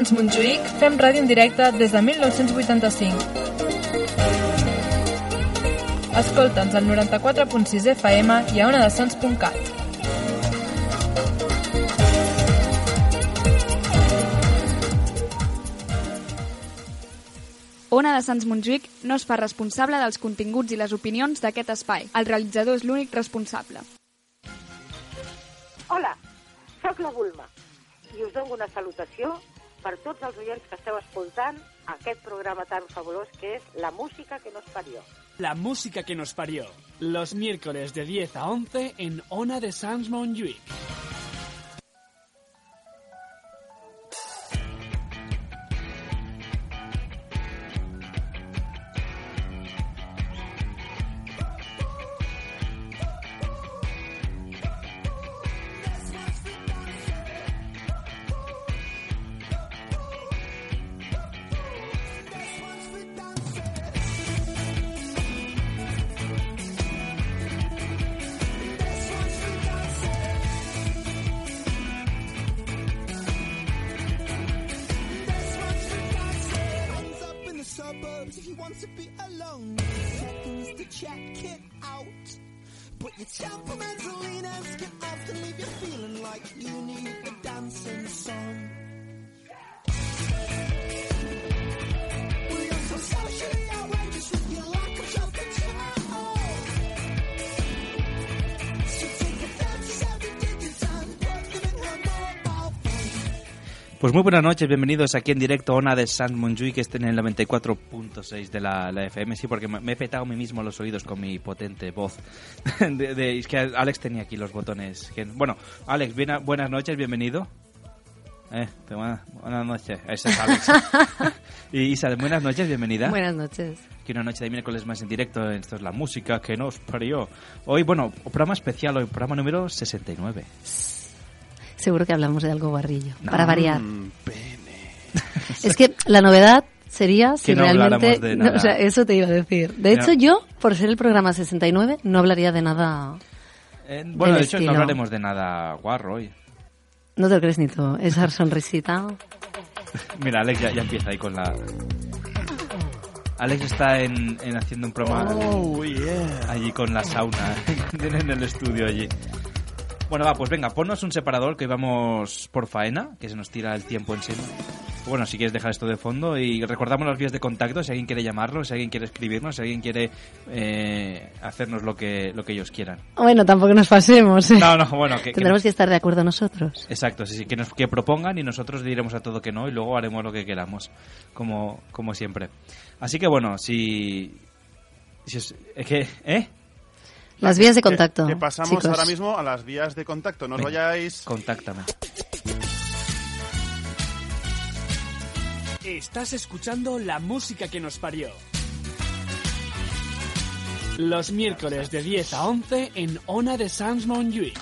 Sants Montjuïc fem ràdio en directe des de 1985. Escolta'ns al 94.6 FM i a onadesans.cat. Ona de Sants Montjuïc no es fa responsable dels continguts i les opinions d'aquest espai. El realitzador és l'únic responsable. Hola, sóc la Bulma i us dono una salutació per tots els oients que esteu escoltant aquest programa tan fabulós que és La música que nos parió. La música que nos parió. Los miércoles de 10 a 11 en Ona de Sans Montjuïc. Pues muy buenas noches, bienvenidos aquí en directo a Ona de San Montjuïc, que estén en el 94.6 de la, la FM. Sí, porque me he petado a mí mismo los oídos con mi potente voz. De- de- es que Alex tenía aquí los botones. que- bueno, Alex, bien- buenas noches, bienvenido. Eh, te- buena- buenas noches, ese es Alex. y Isa, buenas noches, bienvenida. Buenas noches. Aquí una noche de miércoles más en directo, esto es la música que nos parió. Hoy, bueno, programa especial, hoy programa número 69. Seguro que hablamos de algo guarrillo, No. para variar. Es que la novedad sería si Que no realmente... de no, nada. o sea, eso te iba a decir. De No. hecho, yo, por ser el programa 69, no hablaría de nada... Eh, bueno, de hecho, estilo. no hablaremos de nada guarro hoy. No te lo crees ni tú. Esa sonrisita... Mira, Alex ya, ya empieza ahí con la... Alex está en, en haciendo un programa Oh, allí con la sauna en el estudio allí. Bueno, va, pues venga, ponnos un separador que vamos por faena, que se nos tira el tiempo en serio. Bueno, si quieres dejar esto de fondo y recordamos las vías de contacto, si alguien quiere llamarnos, si alguien quiere escribirnos, si alguien quiere eh, hacernos lo que, lo que ellos quieran. Bueno, tampoco nos pasemos. ¿eh? No, no, bueno, que, que Tendremos nos- que estar de acuerdo nosotros. Exacto, sí, sí, que nos que propongan y nosotros diremos a todo que no y luego haremos lo que queramos, como, como siempre. Así que bueno, si... si es que, ¿Eh? Las vías de Que- contacto. Que, pasamos chicos. ahora mismo a las vías de contacto. No os vayáis. Contáctame. Estás escuchando la música que nos parió. Los miércoles de 10 a 11 en Ona de Sans Montjuïc.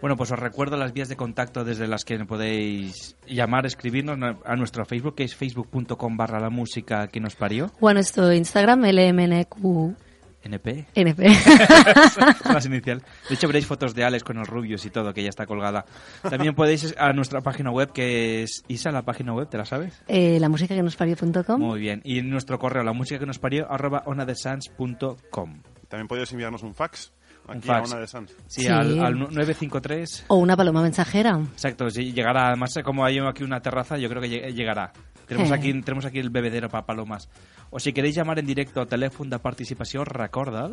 Bueno, pues os recuerdo las vías de contacto desde las que podéis llamar, escribirnos a nuestro Facebook, que es facebook.com barra la música que nos parió, O a nuestro Instagram, LMNQNP. NP. Más inicial. De hecho, veréis fotos de Alex con los rubios y todo, que ya está colgada. También podéis a nuestra página web, que es Isa, la página web, ¿te la sabes? eh, la música que nos parió.com. Muy bien. Y en nuestro correo, la música que nos parió, arroba onadesans.com. También podéis enviarnos un fax. Aquí Un fax. a una de Sans. Sí, Sí. Al, al 953. O una paloma mensajera. Exacto, sí, llegará. Además, como hay aquí una terraza, yo creo que lleg- llegará. Tenemos Eh. aquí, tenemos aquí el bebedero para palomas. O si queréis llamar en directo al teléfono de participación, recorda.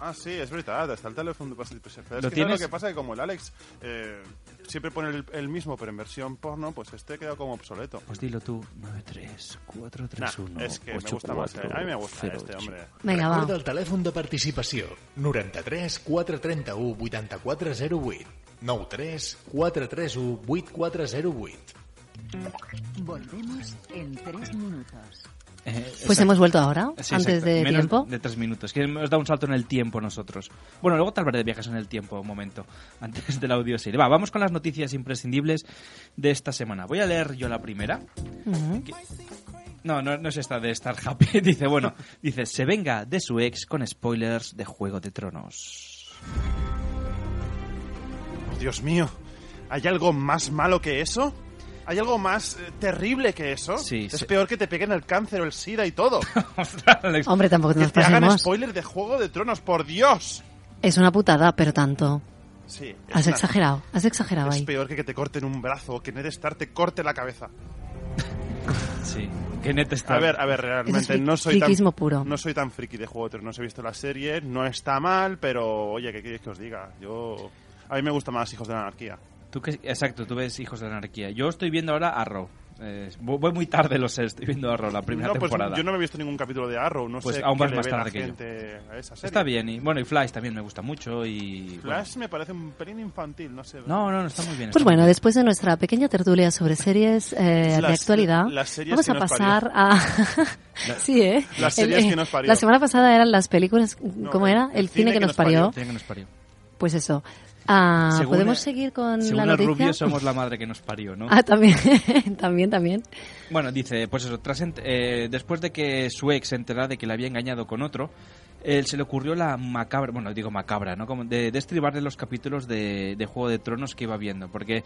Ah, sí, es verdad. Está el teléfono de participación. Pero es ¿Lo que ¿sabes tienes? lo que pasa? Que como el Alex eh, siempre pone el, el mismo, pero en versión porno, pues este queda como obsoleto. Pues dilo tú, 93431. Nah, es que me gusta más. eh. A mí me gusta este, hombre. Venga, va. Recorda el telèfon de participació 93 431 8408 93 431 8408 Volvemos en tres minutos. Eh, Pues exacto. hemos vuelto ahora, Sí, antes de Menos tiempo. de tres minutos. Que hemos dado un salto en el tiempo nosotros. Bueno, luego tal vez de viajes en el tiempo, un momento. Antes del audio serie. Va, vamos con las noticias imprescindibles de esta semana. Voy a leer yo la primera. Que- No, no, no es esta de Star Happy. dice, bueno, dice, se venga de su ex con spoilers de Juego de Tronos. Oh, Dios mío, ¿hay algo más malo que eso? ¿Hay algo más eh, terrible que eso? Sí, es sí. peor que te peguen el cáncer o el SIDA y todo. Hombre, tampoco que nos te hagan spoiler de Juego de Tronos, por Dios. Es una putada, pero tanto. Sí, es Has una- exagerado, has exagerado Es ahí. peor que que te corten un brazo o que Ned Stark te corte la cabeza. Sí, que Ned está... A ver, a ver, realmente es no soy tan friquismo puro. no soy tan friki de Juego de Tronos. He visto la serie, no está mal, pero oye, ¿qué queréis que os diga? Yo a mí me gusta más Hijos de la Anarquía. Tú que, exacto, tú ves Hijos de la Anarquía. Yo estoy viendo ahora Arrow. Eh, voy muy tarde, lo sé, estoy viendo Arrow, la primera no, pues temporada. yo no me he visto ningún capítulo de Arrow, no Pues sé aún qué le más la tarde que yo. a esa serie. Está bien, y bueno, y Flash también me gusta mucho y... Flash me parece un pelín infantil, no sé. No, no, no, está muy bien. Pues bueno, bien. después de nuestra pequeña tertulia sobre series eh, de Las- actualidad, las series vamos que a pasar a... sí, ¿eh? Las series El- que nos parió. La semana pasada eran las películas, ¿cómo el- era? El, cine, que, nos parió. Tiene que nos parió. Pues eso. Ah, Según ¿Podemos seguir con Según la el noticia? rubio somos la madre que nos parió, ¿no? Ah, también, también, también. Bueno, dice, pues eso, tras eh, después de que su ex se enterara de que le había engañado con otro, él se le ocurrió la macabra, bueno, digo macabra, ¿no? Como de destribarle los capítulos de, de Juego de Tronos que iba viendo, porque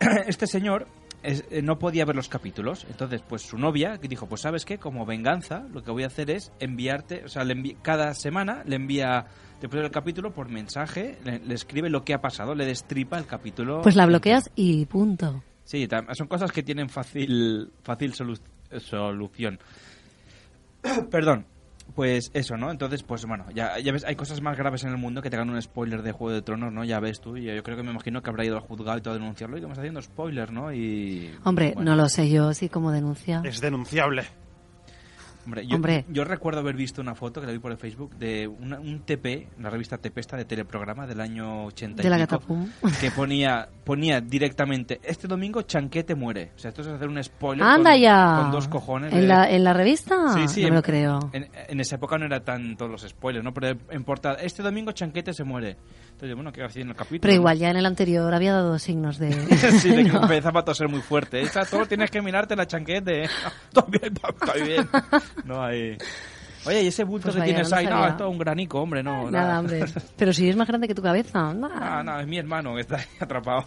este señor es- eh, no podía ver los capítulos, entonces pues su novia dijo, pues sabes qué, como venganza, lo que voy a hacer es enviarte, o sea, le envi- cada semana le envía después del capítulo por mensaje, le, le escribe lo que ha pasado, le destripa el capítulo. Pues la bloqueas y punto. Sí, son cosas que tienen fácil, fácil solu- solución. Perdón. Pues eso, ¿no? Entonces, pues bueno, ya, ya ves, hay cosas más graves en el mundo que te hagan un spoiler de Juego de Tronos, ¿no? Ya ves tú, y yo creo que me imagino que habrá ido al juzgado y todo a denunciarlo y que me está haciendo spoiler, ¿no? Y... Hombre, bueno. no lo sé yo, sí, como denuncia. Es denunciable. Hombre, yo, Hombre. yo recuerdo haber visto una foto que la vi por el Facebook de una- un TP, la revista TP esta de teleprograma del año 80 y De la pico, que ponía ponía directamente este domingo Chanquete muere. O sea, esto es hacer un spoiler ¡Anda con, ya! con dos cojones. ¿En de- la, ¿En la revista? Sí, sí, no en, me lo creo. En, en esa época no era tan todos los spoilers, ¿no? Pero en portada, este domingo Chanquete se muere. Entonces, bueno, ¿qué hacer en el capítulo? Pero igual ya en el anterior había dado signos de... sí, de que No. empezaba a toser muy fuerte. Esta, todo tienes que mirarte la chanquete. Está bien, bien. No hay... Oye, ¿y ese bulto Pues que vaya, tienes no ahí? No, es todo un granico, hombre, no. Nada, hombre. Pero si es más grande que tu cabeza. No, no, es mi hermano que está ahí atrapado.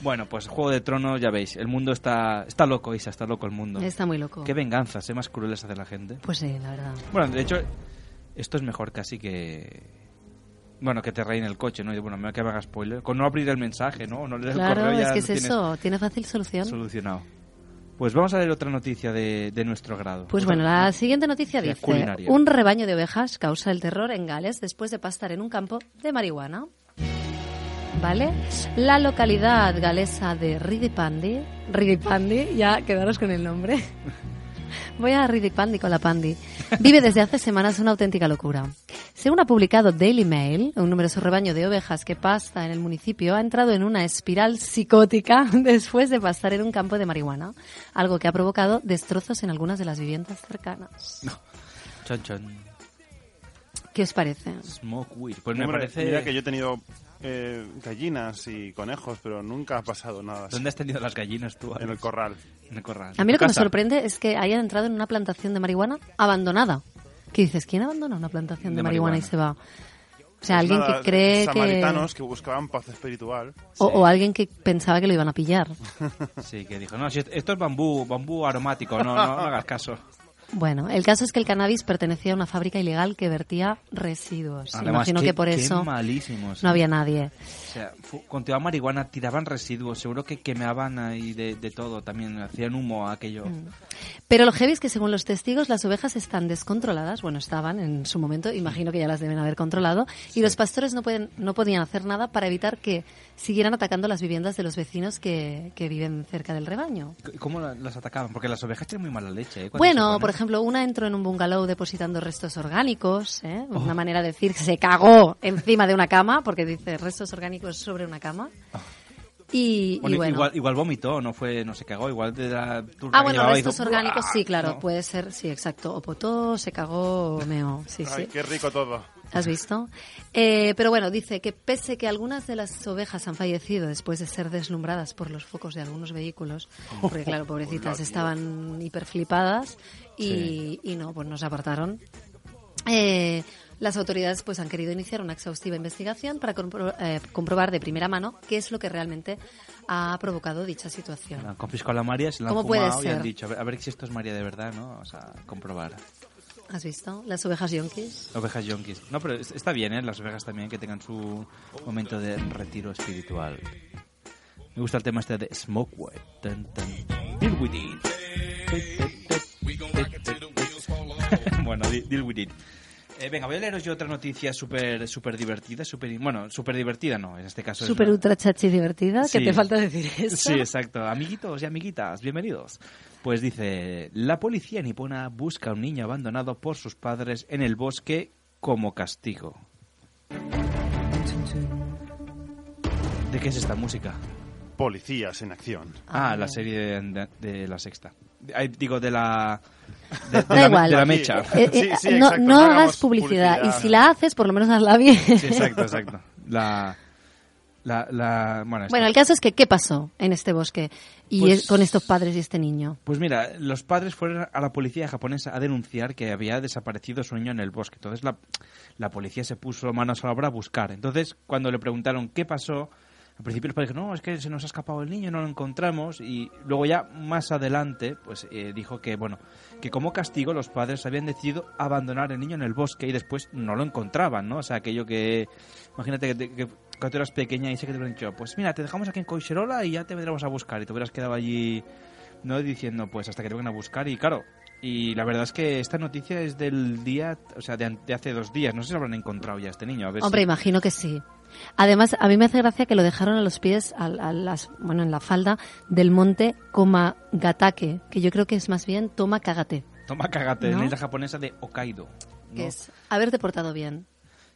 bueno, pues Juego de Tronos, ya veis, el mundo está está loco, Isa, está loco el mundo. Está muy loco. Qué venganzas, ¿eh? Más crueles hace la gente. Pues sí, la verdad. Bueno, de hecho, esto es mejor casi que... Bueno, que te reín el coche, ¿no? Y bueno, me que me haga spoiler. Con no abrir el mensaje, ¿no? No leer el Claro, correo ya es que es eso. Tiene fácil solución. solucionado. Pues vamos a leer otra noticia de, de nuestro grado. Pues Otra- bueno, la siguiente noticia dice, culinaria. un rebaño de ovejas causa el terror en Gales después de pastar en un campo de marihuana. ¿Vale? La localidad galesa de Ridipandi, Ridipandi, ya quedaros con el nombre. Voy a Ridipandi con la Pandi. Vive desde hace semanas una auténtica locura. Según ha publicado Daily Mail, un numeroso rebaño de ovejas que pasta en el municipio ha entrado en una espiral psicótica después de pastar en un campo de marihuana, algo que ha provocado destrozos en algunas de las viviendas cercanas. Chon, chon. ¿Qué os parece? Smoke weed. Pues me Hombre, parece... Mira que yo he tenido eh, gallinas y conejos, pero nunca ha pasado nada así. ¿Dónde has tenido las gallinas tú? En el corral. En el corral. A mí ¿En lo que me casa? sorprende es que hayan entrado en una plantación de marihuana abandonada. ¿Qué dices? ¿Quién abandona una plantación de, De marihuana, y marihuana. se va? O sea, alguien Nada, que cree que... Samaritanos que buscaban paz espiritual. O, o alguien que pensaba que lo iban a pillar. Sí, que dijo, no, si esto es bambú, bambú aromático, no, no, no hagas caso. Bueno, el caso es que el cannabis pertenecía a una fábrica ilegal que vertía residuos. Además, Imagino qué- que por eso no había nadie. O sea, cultivaban marihuana, tiraban residuos, seguro que quemaban ahí de, de todo también, hacían humo a aquello. Mm. Pero lo heavy es que según los testigos las ovejas están descontroladas, bueno, estaban en su momento, imagino que ya las deben haber controlado, y los pastores no pueden no podían hacer nada para evitar que siguieran atacando las viviendas de los vecinos que, que viven cerca del rebaño. ¿Y ¿Cómo la- las atacaban? Porque las ovejas tienen muy mala leche. ¿eh? Bueno, por ejemplo, una entró en un bungalow depositando restos orgánicos, ¿eh? Oh. una manera de decir que se cagó encima de una cama, porque dice restos orgánicos sobre una cama. Y, y Bueno, bueno, igual, igual vomitó, no fue, no se cagó, igual de la turba Ah, bueno, restos hizo, orgánicos, sí, claro, ¿no? puede ser, sí, exacto. O potó, se cagó, o meó, sí, Ay, sí. qué rico todo. ¿Has visto? Eh, pero bueno, dice que pese que algunas de las ovejas han fallecido después de ser deslumbradas por los focos de algunos vehículos, porque claro, pobrecitas estaban hiperflipadas y, y no, pues nos apartaron. Eh, las autoridades pues han querido iniciar una exhaustiva investigación para compro- eh, comprobar de primera mano qué es lo que realmente ha provocado dicha situación. Han confiscado a la María, se la han ¿Cómo puede fumado y han dicho, a ver, a ver si esto es María de verdad, ¿no? O sea, comprobar. ¿Has visto? Las ovejas yonkis. Ovejas yonkis. No, pero es- está bien, ¿eh? Las ovejas también que tengan su momento de retiro espiritual. Me gusta el tema este de Smoke White. Tan, tan. Deal with it. bueno, deal with it. Eh, venga, voy a leeros yo otra noticia súper súper divertida, súper bueno, súper divertida no, en este caso es Súper una- ultra chachi divertida, que te falta decir eso. Sí, exacto. Amiguitos y amiguitas, bienvenidos. Pues dice, la policía nipona busca a un niño abandonado por sus padres en el bosque como castigo. ¿De qué es esta música? Policías en acción. Ah, la serie de, de- de la sexta. Ay, digo, de la... De, de Da la, igual. de la mecha. Eh, eh, no no hagas publicidad. Y si la haces, por lo menos hazla bien. Sí, exacto, exacto. La... La, la, bueno, el caso es que, ¿qué pasó en este bosque y Pues- es- con estos padres y este niño? Pues mira, los padres fueron a la policía japonesa a denunciar que había desaparecido su niño en el bosque. Entonces la, la policía se puso manos a la obra a buscar. Entonces, cuando le preguntaron qué pasó, al principio los padres dijeron, no, es que se nos ha escapado el niño, no lo encontramos. Y luego ya más adelante, pues eh, dijo que, bueno, que como castigo los padres habían decidido abandonar el niño en el bosque y después no lo encontraban, ¿no? O sea, aquello que, imagínate que, que cuando eras pequeña y sé que te hubieran dicho, pues mira, te dejamos aquí en Coixerola y ya te vendremos a buscar. Y te hubieras quedado allí no diciendo pues hasta que te vengan a buscar y claro y la verdad es que esta noticia es del día o sea de, de hace dos días no sé si lo habrán encontrado ya este niño a ver Hombre, si- imagino que sí. Además, a mí me hace gracia que lo dejaron a los pies, a, a las, bueno, en la falda del monte Komagatake, que yo creo que es más bien Toma Kagate, toma cagate en ¿No? la isla japonesa de Hokkaido que es haberte portado bien.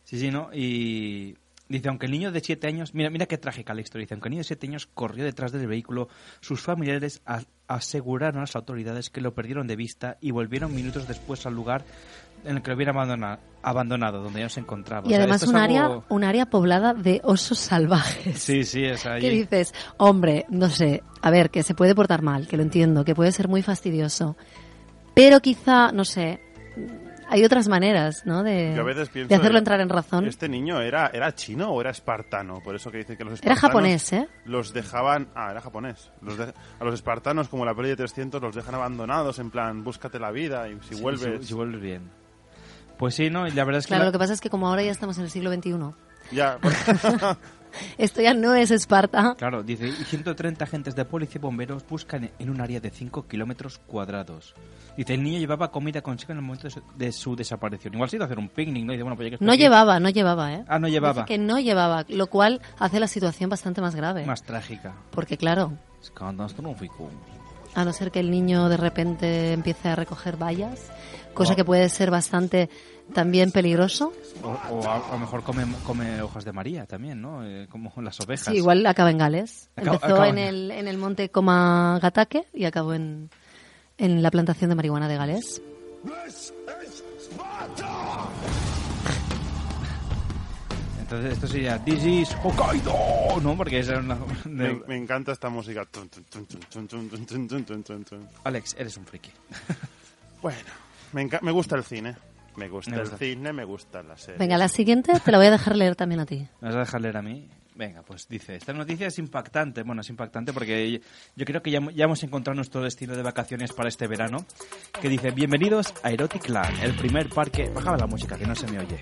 sí sí no y dice aunque el niño de siete años mira mira qué trágica la historia dice aunque el niño de siete años corrió detrás del vehículo sus familiares a- aseguraron a las autoridades que lo perdieron de vista y volvieron minutos después al lugar en el que lo hubieran abandonado, abandonado donde ya no se encontraba Y O sea, además es un área, algo- un área poblada de osos salvajes. sí sí ¿Qué ahí- dices? Hombre, no sé, a ver, que se puede portar mal, que lo entiendo, que puede ser muy fastidioso, pero quizá, no sé, hay otras maneras, ¿no? De, Yo a veces pienso de hacerlo entrar en razón. ¿Este niño era, era chino o era espartano? Por eso que dice que los Era espartanos... japonés, ¿eh? Los dejaban... Ah, era japonés. Los de- A los espartanos, como la peli de 300, los dejan abandonados, en plan, búscate la vida y si Sí, vuelves... si- si vuelves bien. Pues sí, ¿no? Y la verdad es que... Claro, la- lo que pasa es que como ahora ya estamos en el siglo XXI, Ya, esto ya no es Esparta. Claro, dice, y 130 agentes de policía y bomberos buscan en un área de 5 kilómetros cuadrados. Dice, el niño llevaba comida consigo en el momento de su, de su desaparición. Igual se iba a hacer un picnic, ¿no? Dice, bueno, pues ya que No aquí- llevaba, no llevaba, ¿eh? Ah, no llevaba. Dice que no llevaba, lo cual hace la situación bastante más grave. Más trágica. Porque claro, Es catastrófico. a no ser que el niño de repente empiece a recoger vallas, cosa Oh. que puede ser bastante también peligroso. O, o a, lo mejor come, come, hojas de María también, ¿no? Eh, como las ovejas. Sí, igual acaba en Gales. Acab Empezó en, el, en el monte Comagataque y acabó en, en la plantación de marihuana de Gales. Entonces esto sería This is Hokkaido, ¿no? Porque esa es una... Me, me encanta esta música. Alex, eres un friki. bueno, me, me gusta el cine. Me gusta Me el cine, me gusta la serie. Venga, la siguiente te la voy a dejar leer también a ti. ¿Me vas a dejar leer a mí? Venga, pues dice, esta noticia es impactante. Bueno, es impactante porque yo creo que ya, ya hemos encontrado nuestro destino de vacaciones para este verano. Que dice, bienvenidos a Erotic Land, el primer parque... Bajaba la música, que no se me oye.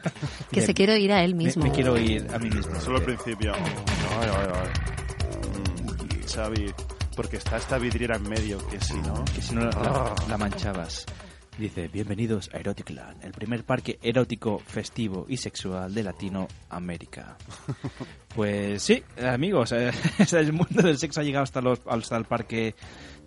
Que se quiere ir a él mismo. me quiero ir a mí mismo. Solo al principio. Ay, ay, ay. Mm, Xavi, porque está esta vidriera en medio, que si no... Que si no la manchabas. Dice, bienvenidos a Erotic Land, el primer parque erótico, festivo y sexual de Latinoamérica. Pues sí, amigos, eh, el mundo del sexo ha llegado hasta, los, hasta el parque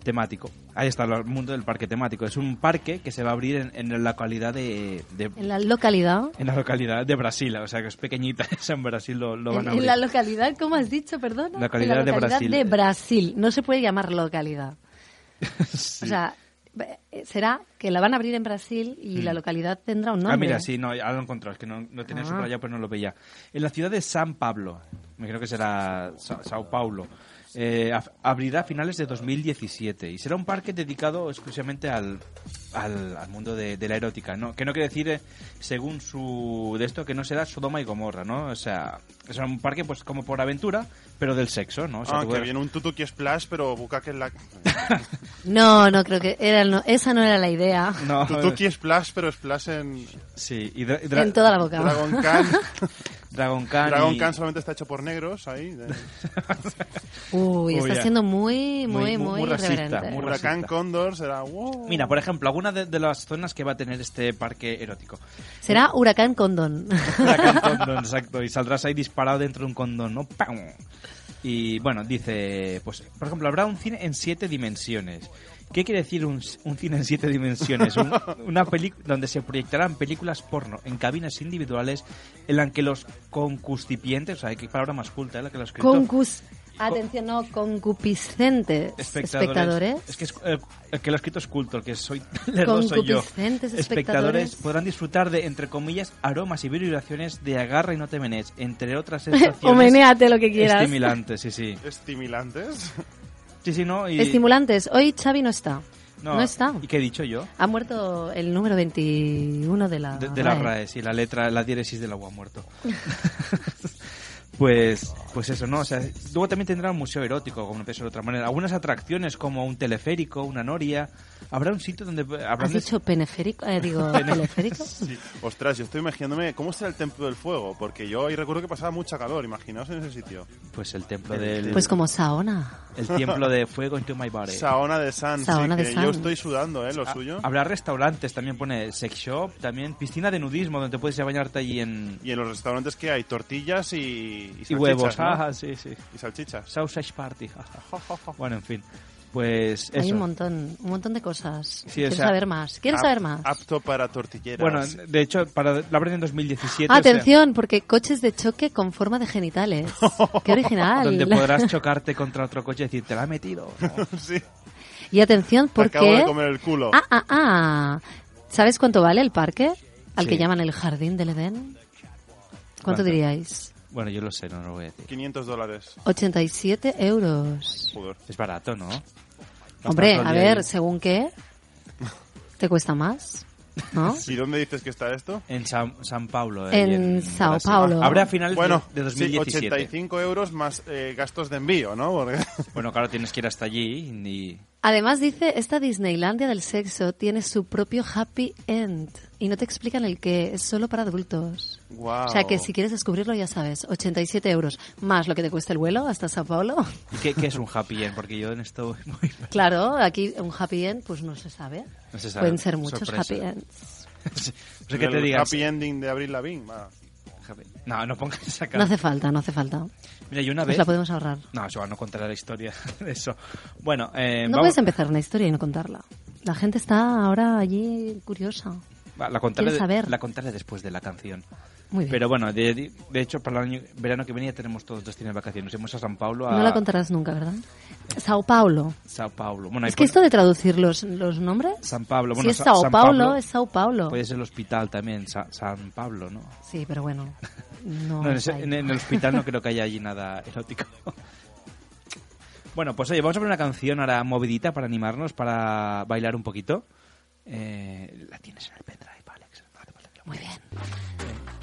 temático. Ahí está el mundo del parque temático. Es un parque que se va a abrir en, en la localidad de, de- En la localidad. en la localidad de Brasil, o sea que es pequeñita, es en Brasil lo, lo van En, a en abrir. la localidad, ¿cómo has dicho, perdona? Localidad En la de localidad Brasil. de Brasil. No se puede llamar localidad. O sea, será que la van a abrir en Brasil y la localidad tendrá un nombre. Ah, mira, sí, no, ahora lo he encontrado, es que no, no tenía Ah. subrayado, pero no lo veía. En la ciudad de San Pablo, me creo que será Sa- Sao Paulo, eh, abrirá a finales de 2017 y será un parque dedicado exclusivamente al, al, al mundo de, de la erótica, ¿no? Que no quiere decir, eh, según su de esto, que no será Sodoma y Gomorra, ¿no? O sea, es un parque pues como por aventura, pero del sexo, ¿no? O sea, Ah, que puedes- viene un tutuki splash, pero bucaque en la... No, no creo que era, no, esa no era la idea. No, Tutuki splash, pero splash en... Sí, y dra- y dra- En toda la boca. Dragon Khan. Dragon Khan Dragon y- Khan solamente está hecho por negros, ahí. de- Uy, Uy, está ya. siendo muy, Muy- muy, muy- muy, racista, muy Huracán. Cóndor será... wow. Mira, por ejemplo, alguna de, de las zonas que va a tener este parque erótico. Será Huracán Condón. Huracán condón, exacto. Y saldrás ahí disparado dentro de un condón, ¿no? ¡Pam! Y bueno, dice, pues, por ejemplo, habrá un cine en siete dimensiones. ¿Qué quiere decir un, un cine en siete dimensiones? Un- una película donde se proyectarán películas porno en cabinas individuales en la que los concustipientes, o sea, qué palabra más culta, ¿eh? la que lo he escrito. Concus... Atención, no, concupiscentes espectadores. Es que es- el, el que lo ha escrito es culto, el que soy lerdo soy yo. Concupiscentes Espectadores espectadores. podrán disfrutar de, entre comillas, aromas y vibraciones de agarra y no te menes, entre otras sensaciones o menéate lo que quieras. estimulantes, sí, sí. Estimulantes. Sí, sí, ¿no? Y, Estimulantes. Hoy Xavi no está. no, No, está. ¿Y qué he dicho yo? Ha muerto el número 21 de la De, de la RAE. Sí, la letra, la diéresis del agua muerto. Pues, pues eso, ¿no? O sea, luego también tendrá un museo erótico, como no ser de otra manera. Algunas atracciones como un teleférico, una noria. Habrá un sitio donde habrá ¿Has dicho peneférico? Eh, digo, teleférico. Sí. Ostras, yo estoy imaginándome cómo será el templo del fuego, porque yo ahí recuerdo que pasaba mucha calor, imaginaos en ese sitio. Pues el templo del... Pues como Saona. El templo de fuego into my body. Saona de San, Saona sí, de que San. yo estoy sudando, ¿eh? Lo suyo. Habrá restaurantes, también pone sex shop, también piscina de nudismo donde puedes ir a bañarte allí en... Y en los restaurantes que hay tortillas y, y, huevos, ¿no? ah, sí, sí. Y salchichas. Sausage party, jaja. Bueno, en fin. Pues eso. Hay un montón, un montón de cosas. Sí, o ¿Quieres sea, saber más? ¿Quieres Ap- saber más? Apto para tortilleras. Bueno, de hecho, para, lo abren en 2017. o sea, Atención, porque coches de choque con forma de genitales. ¡Qué original! donde podrás chocarte contra otro coche y decir, te la he metido. ¿no? sí. Y atención, Te acabo porque... de comer el culo. Ah, ah, ah. ¿Sabes cuánto vale el parque? Al que Sí. llaman el Jardín del Edén. ¿Cuánto, ¿Cuánto? diríais? Bueno, yo lo sé, no lo voy a decir. 500 dólares. 87 euros. Joder. Es barato, ¿no? Hombre, a ver, ahí. según qué, te cuesta más, ¿no? ¿Y dónde dices que está esto? En San, San Paulo. eh, En Sao Brasil. Paulo. Abre a finales Bueno, de, de sí, 2017. 85 euros más eh, gastos de envío, ¿no? Porque... Bueno, claro, tienes que ir hasta allí y... Además dice, esta Disneylandia del sexo tiene su propio happy end. Y no te explican el qué, es solo para adultos. Guau. O sea que si quieres descubrirlo ya sabes, 87 euros, más lo que te cuesta el vuelo hasta Sao Paulo. ¿Y ¿Qué, qué es un happy end? Porque yo en esto voy muy... Claro, aquí un happy end pues no se sabe. No se sabe. Pueden ser muchos Sorpresa. happy ends. No sé qué te digas. happy ending de Abril Lavigne. No, no pongas esa cara. No hace falta, no hace falta. Mira, yo una Nos vez... la podemos ahorrar. No, yo no contaré la historia de eso. Bueno, eh, No vamos- puedes empezar una historia y no contarla. La gente está ahora allí curiosa. Va, la contaré, ¿Quieres saber? la contaré después de la canción. Muy bien. Pero bueno, de, de hecho, para el año, verano que viene ya tenemos todos destinos de vacaciones. Iremos a San Paulo, a No la contarás nunca, ¿verdad? Sao Paulo. Sao Paulo. Bueno, Es que esto de traducir los, los nombres... San Pablo. si Bueno, es Sa- Sao San Paulo, Pablo es Sao Paulo. Puede ser el hospital también, Sa- San Pablo, ¿no? Sí, pero bueno. No, No, en, es ese- en- en el hospital no creo que haya allí nada erótico. Bueno, pues oye, vamos a poner una canción ahora movidita para animarnos, para bailar un poquito. Eh, la tienes en el pendrive, Alex. No hace falta que lo Muy bien.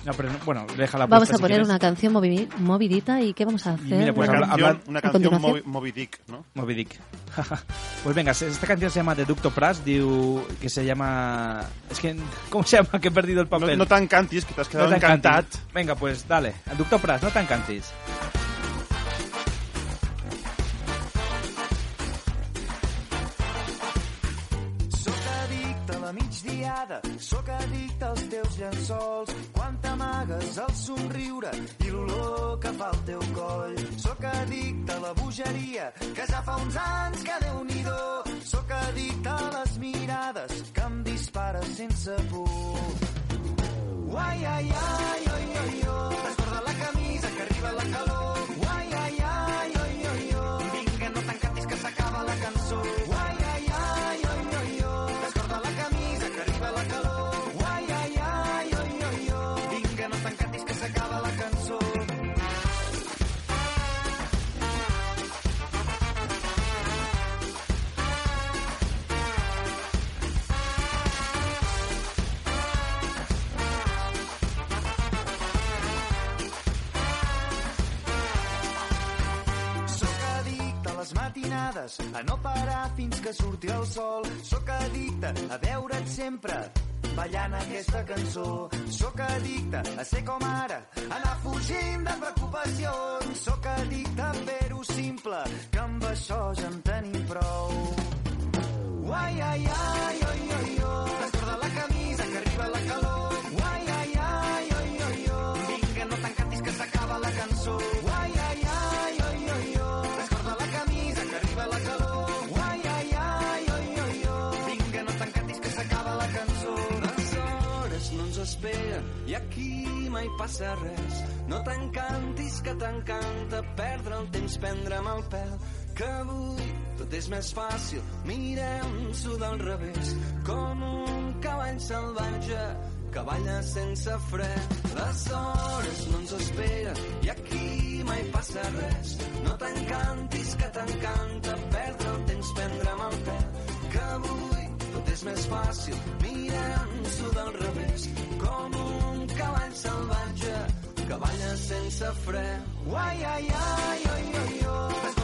No, pero no- bueno, déjala Vamos a si poner quieres. una canción movi- movidita y ¿qué vamos a hacer? mira, pues Una habla- canción, habla- una ¿A canción Moby Dick, ¿no? Moby Dick. pues venga, esta canción se llama The Ducto Pras, que se llama... Es que, ¿cómo se llama? Que he perdido el No, papel. no tan cantis, que te has No quedado encantat. cantis. Venga, pues dale. Ducto Pras, no tan cantis. A la migdiada, sóc addicte als teus llençols, quan t'amagues el somriure i l'olor que fa el teu coll. Sóc addicte a la bogeria, que ja fa uns anys que déu nhi Sóc addicte a les mirades que em dispares sense por. Uai, ai, ai, oi, oi, oi. Descorda la camisa que arriba la calor. Forces a no parar fins que surti el sol. Sóc addicte a veure't sempre ballant aquesta cançó. Sóc addicte a ser com ara, anar fugint de preocupacions. Sóc addicte a fer-ho simple, que amb això ja en tenim prou. Passa res. No t'encantis que t'encanta perdre el temps, prendre'm el pèl, que avui tot és més fàcil. Mirem-s'ho del revés, com un cavall salvatge que balla sense fre. Les hores no ens esperen i aquí mai passa res. No t'encantis que t'encanta perdre el temps, prendre'm el pèl, que avui tot és més fàcil. Mirem-s'ho del revés, com un cavall salvatge que balla sense fre. Uai, ai, ai, oi, oi, oi.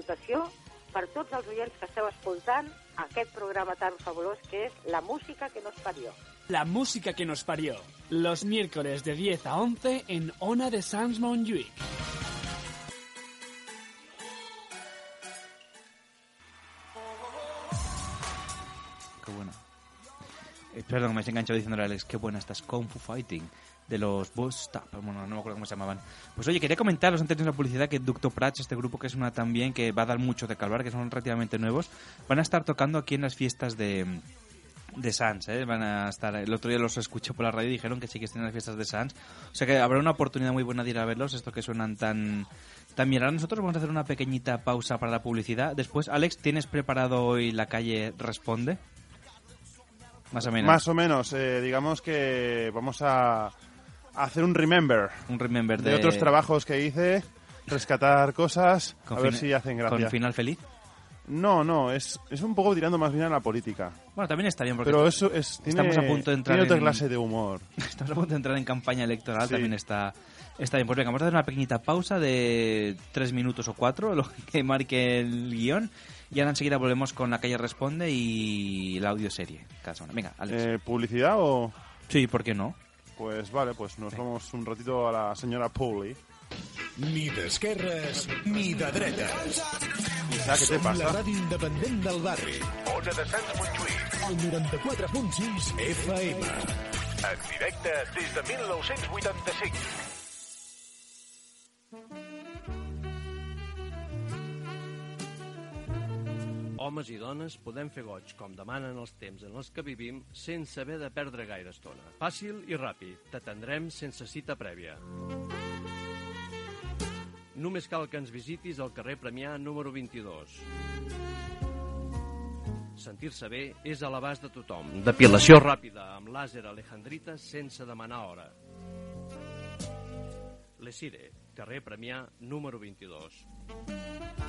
Salutació per tots els oients que esteu escoltant aquest programa tan fabulós que és La música que nos parió. La música que nos parió. Los miércoles de 10 a 11 en Ona de Sans Montjuïc. Qué buena. Eh, perdón, me has enganchado diciéndole a Alex, qué buena estás Kung Fu Fighting de los Tap, bueno, no me acuerdo cómo se llamaban. Pues oye, quería comentaros antes de la publicidad que Ducto Prats, este grupo que es una también que va a dar mucho de calvar, que son relativamente nuevos, van a estar tocando aquí en las fiestas de de Sans, ¿eh? van a estar el otro día los escuché por la radio y dijeron que sí que están en las fiestas de Sans o sea que habrá una oportunidad muy buena de ir a verlos estos que suenan tan bien ahora nosotros vamos a hacer una pequeñita pausa para la publicidad después Alex ¿tienes preparado hoy la calle responde? más o menos Más o menos, eh, digamos que vamos a hacer un remember. Un remember de... de- otros trabajos que hice, rescatar cosas, a ver si hacen gracia. ¿Con final feliz? No, no, es, es un poco tirando más bien a la política. Bueno, también está bien porque Pero eso es, tiene, estamos a punto de entrar tiene otra en- clase de humor. Estamos a punto de entrar en campaña electoral, Sí. también está, está bien. Pues venga, vamos a hacer una pequeñita pausa de tres minutos o cuatro, lo que marque el guion. Y ahora enseguida volvemos con La Calle Responde y la audioserie cada semana. Venga, Alex. Eh, ¿Publicidad o...? Sí, ¿por qué no? Pues vale, pues nos vamos un ratito a la señora Pauli. Ni d'esquerres ni de dretes. Isaac, què te Som passa? la ràdio independent del barri. Ona de Sants Montjuïc. El 94.6 FM. En directe des de 1985. Homes i dones podem fer goig, com demanen els temps en els que vivim, sense haver de perdre gaire estona. Fàcil i ràpid. T'atendrem sense cita prèvia. Només cal que ens visitis al carrer Premià número 22. Sentir-se bé és a l'abast de tothom. Depilació ràpida amb làser alejandrita sense demanar hora. Lesire, carrer Premià número 22.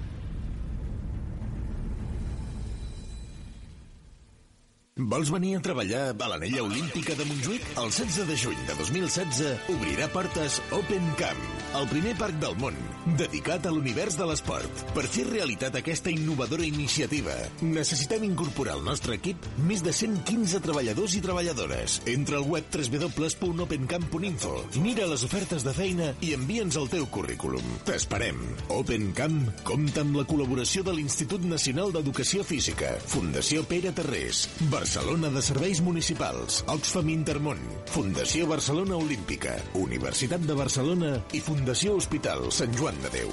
Vols venir a treballar a l'anella olímpica de Montjuïc? El 16 de juny de 2016 obrirà portes Open Camp, el primer parc del món dedicat a l'univers de l'esport. Per fer realitat aquesta innovadora iniciativa, necessitem incorporar al nostre equip més de 115 treballadors i treballadores. Entra al web www.opencamp.info, mira les ofertes de feina i envia'ns el teu currículum. T'esperem. Open Camp compta amb la col·laboració de l'Institut Nacional d'Educació Física, Fundació Pere Tarrés, Barcelona de Serveis Municipals, Oxfam Intermón, Fundació Barcelona Olímpica, Universitat de Barcelona i Fundació Hospital Sant Joan de Déu.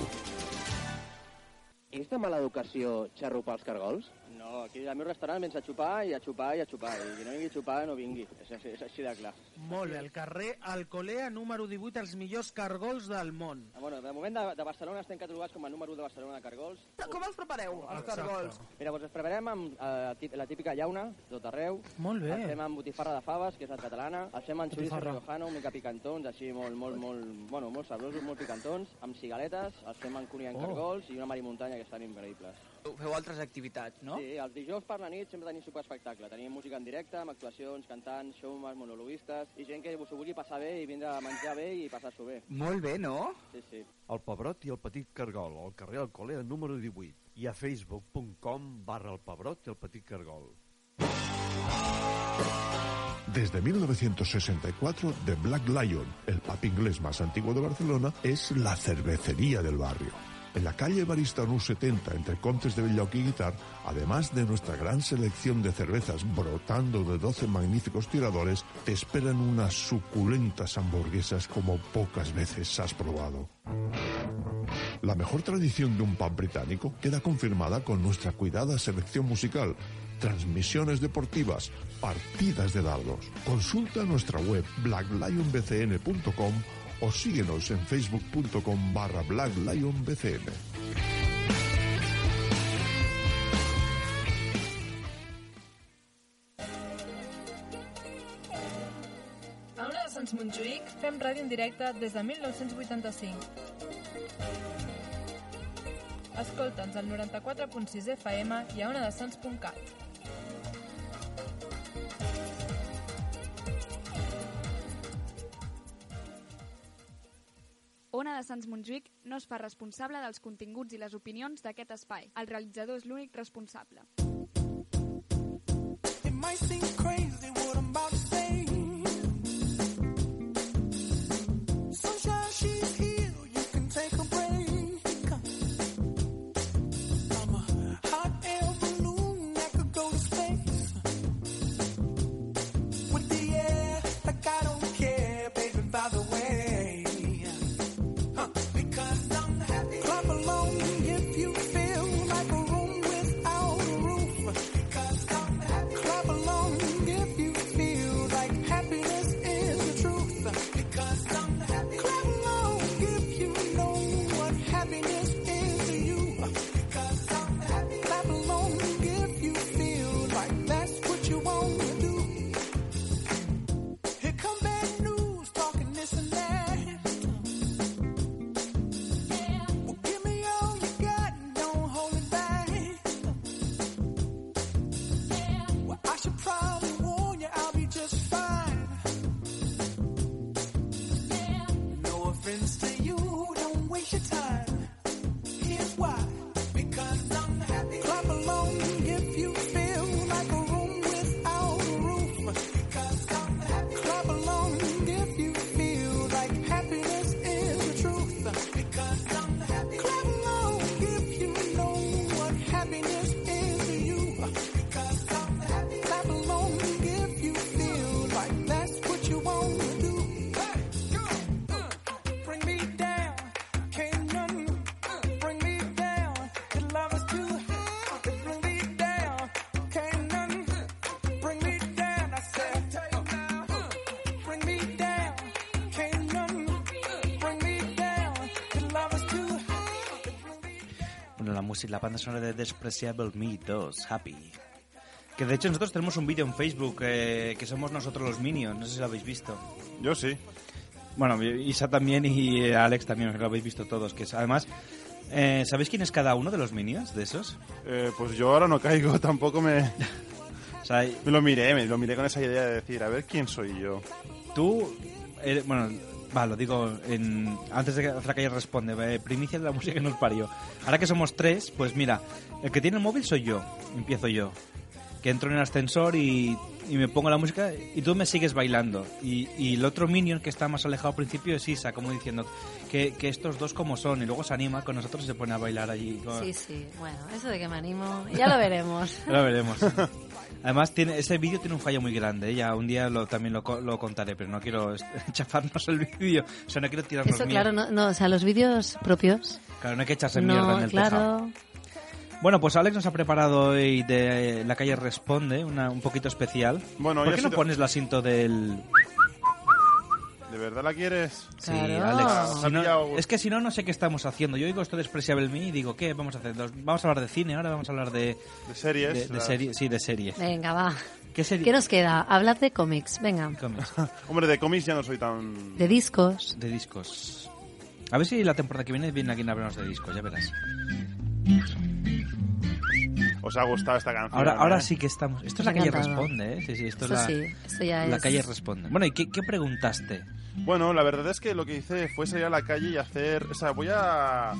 És de mala educació xarrupar els cargols? No, aquí al meu restaurant vens a xupar i a xupar i a xupar. I qui no vingui a xupar, no vingui. És, és, és així de clar. Molt bé, el carrer Alcolea número 18, els millors cargols del món. Ah, bueno, de moment de, de Barcelona estem catalogats com a número 1 de Barcelona de cargols. Com els prepareu, els Exacte. cargols? Mira, doncs els preparem amb eh, la típica llauna, tot arreu. Molt bé. Els fem amb botifarra de faves, que és la catalana. Els fem amb xoriço riojano, mica picantons, així molt, molt, molt, bueno, molt sabrosos, molt picantons, amb cigaletes, els fem amb cunyant Oh. cargols i una marimuntanya que estan increïbles. Feu altres activitats, no? Sí, els dijous per la nit sempre tenim super espectacle. Tenim música en directe, amb actuacions, cantants, showmans, monologuistes, i gent que s'ho vulgui passar bé i vindre a menjar bé i passar-s'ho bé. Molt bé, no? Sí, sí. El Pebrot i el Petit Cargol, al carrer Alcolea número 18 i a facebook.com barra el Pebrot i el Petit Cargol. Desde 1964, The Black Lion, el pub inglés más antiguo de Barcelona, es la cervecería del barrio. En la calle Baristanu 70, entre Contes de Belloc y Guitar, además de nuestra gran selección de cervezas brotando de 12 magníficos tiradores, te esperan unas suculentas hamburguesas como pocas veces has probado. La mejor tradición de un pub británico queda confirmada con nuestra cuidada selección musical, transmisiones deportivas, partidas de dardos. Consulta nuestra web blacklionbcn.com o síguenos en facebook.com barra blacklionbcn. A una de Sants Montjuïc fem ràdio en directe des de 1985. Escolta'ns al 94.6 FM i a onadesans.cat. de Sants Montjuïc no es fa responsable dels continguts i les opinions d'aquest espai. El realitzador és l'únic responsable. It might seem crazy what I'm about to La música, la banda sonora de Despreciable Me 2, Happy. Que de hecho nosotros tenemos un vídeo en Facebook eh, que somos nosotros los Minions, no sé si lo habéis visto. Yo sí. Bueno, Isa también y eh, Alex también, lo habéis visto todos. Que es, además, eh, ¿sabéis quién es cada uno de los Minions de esos? Eh, pues yo ahora no caigo, tampoco me... sea, Me lo miré, me lo miré con esa idea de decir, a ver quién soy yo. tú, eres- bueno, va, lo digo en, antes de que calle responde, eh, primicia de la música que nos parió. Ahora que somos tres, pues mira, el que tiene el móvil soy yo, empiezo yo. Que entro en el ascensor y, y me pongo la música y tú me sigues bailando. Y, y el otro minion que está más alejado al principio es Isa, como diciendo que, que estos dos como son. Y luego se anima con nosotros y se pone a bailar allí. Sí, sí. Bueno, eso de que me animo, ya lo veremos. Ya lo veremos. Además, tiene, ese vídeo tiene un fallo muy grande. ¿eh? Ya un día lo, también lo, co- lo contaré, pero no quiero chafarnos el vídeo. O sea, no quiero tirarnos Eso, mierda. claro, no, no, o sea, los vídeos propios. Claro, no hay que echarse No, mierda en el tejado. claro. Bueno, pues Alex nos ha preparado hoy de La calle responde, una, un poquito especial. Bueno, ¿Por qué no sido- pones la cinta del...? ¿De verdad la quieres? Sí, Claro. Alex. si no- Sabía- es que si no, no sé qué estamos haciendo. Yo oigo esto despreciable mí y digo, ¿qué vamos a hacer? Vamos a hablar de cine, ahora vamos a hablar de... De series. De, de las- serie- sí, de series. Venga, va. ¿Qué serie? ¿Qué nos queda? Hablar de cómics, venga. Cómics. Hombre, de cómics ya no soy tan... De discos. De discos. A ver si la temporada que viene viene aquí a hablarnos de discos, ya verás. Os ha gustado esta canción. Ahora, ahora ¿eh? sí que estamos. Esto es Me la calle encantado. responde, ¿eh? Sí, sí, esto, Esto es la, sí, esto ya la es- calle responde. Bueno, ¿y qué, qué preguntaste? Bueno, la verdad es que lo que hice fue salir a la calle y hacer... O sea, voy a...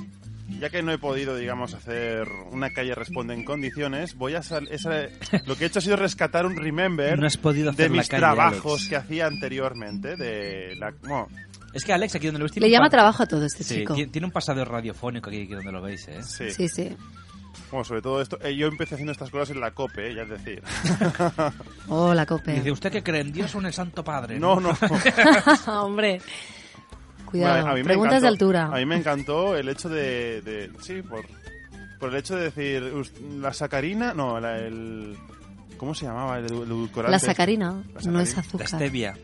Ya que no he podido, digamos, hacer una calle responde en condiciones, voy a sal- esa- lo que he hecho ha sido rescatar un remember No has podido hacer de la mis calle, trabajos Alex. que hacía anteriormente, de la, bueno, Es que Alex, aquí donde lo veis, tiene Le un llama trabajo a todo este Sí, chico. ti- tiene un pasado radiofónico aquí, aquí donde lo veis, ¿eh? sí. Sí, sí. Bueno, sobre todo esto, eh, yo empecé haciendo estas cosas en la COPE, eh, ya es decir. Oh, la cope. Dice, ¿usted que cree en Dios o en el Santo Padre? No, no. Hombre. Cuidado. Bueno, Preguntas encantó- de altura. A mí me encantó el hecho de... de- sí, por, por el hecho de decir, la sacarina, no, la- el... ¿Cómo se llamaba? El edulcorante. La sacarina La no es sacarina. azúcar. stevia.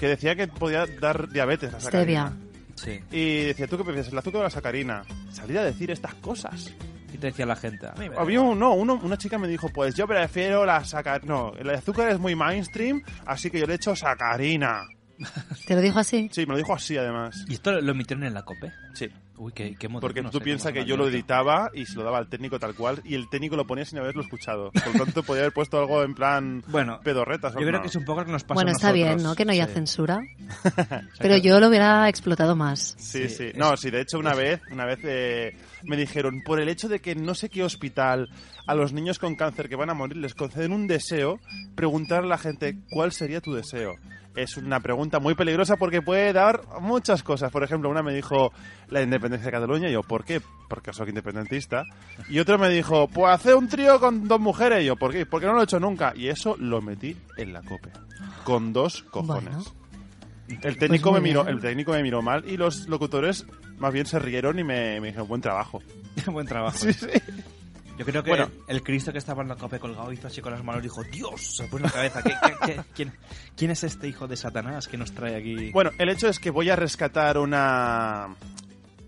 Que decía que podía dar diabetes la sacarina. Stevia. Sí. Y decía, ¿tú qué prefieres, el azúcar o la sacarina? Salir a decir estas cosas. Y te decía la gente. Había un, no, uno, una chica me dijo, pues yo prefiero la sacarina. No, el azúcar es muy mainstream, así que yo le echo sacarina. ¿Te lo dijo así? Sí, me lo dijo así además. ¿Y esto lo emitieron en la COPE? Sí. Uy, qué, qué moderno, Porque no tú piensas que yo lo editaba y se lo daba al técnico tal cual y el técnico lo ponía sin haberlo escuchado. Por lo tanto, podía haber puesto algo en plan Bueno, pedorretas. Yo creo no. que es un poco lo que nos pasa Bueno, a está bien. ¿no? Que no haya Sí. censura. Pero yo lo hubiera explotado más. Sí, Sí, sí. es- No, sí, de hecho una vez, una vez eh, me dijeron, por el hecho de que no sé qué hospital a los niños con cáncer que van a morir les conceden un deseo, preguntar a la gente cuál sería tu deseo. Es una pregunta muy peligrosa porque puede dar muchas cosas. Por ejemplo, una me dijo la independencia de Cataluña. Y yo, ¿por qué? Porque soy independentista. Y otro me dijo, pues hacer un trío con dos mujeres. Y yo, ¿por qué? Porque no lo he hecho nunca. Y eso lo metí en la cope. Con dos cojones. Bueno. El técnico, Pues me miró, el técnico me miró mal y los locutores más bien se rieron y me, me dijeron buen trabajo. Buen trabajo. Sí, sí. Yo creo que Bueno. el Cristo que estaba en la COPE colgado hizo así con las manos y dijo, Dios, se puso en la cabeza. ¿qué- qué- qué- quién, quién es este hijo de Satanás que nos trae aquí? Bueno, el hecho es que voy a rescatar una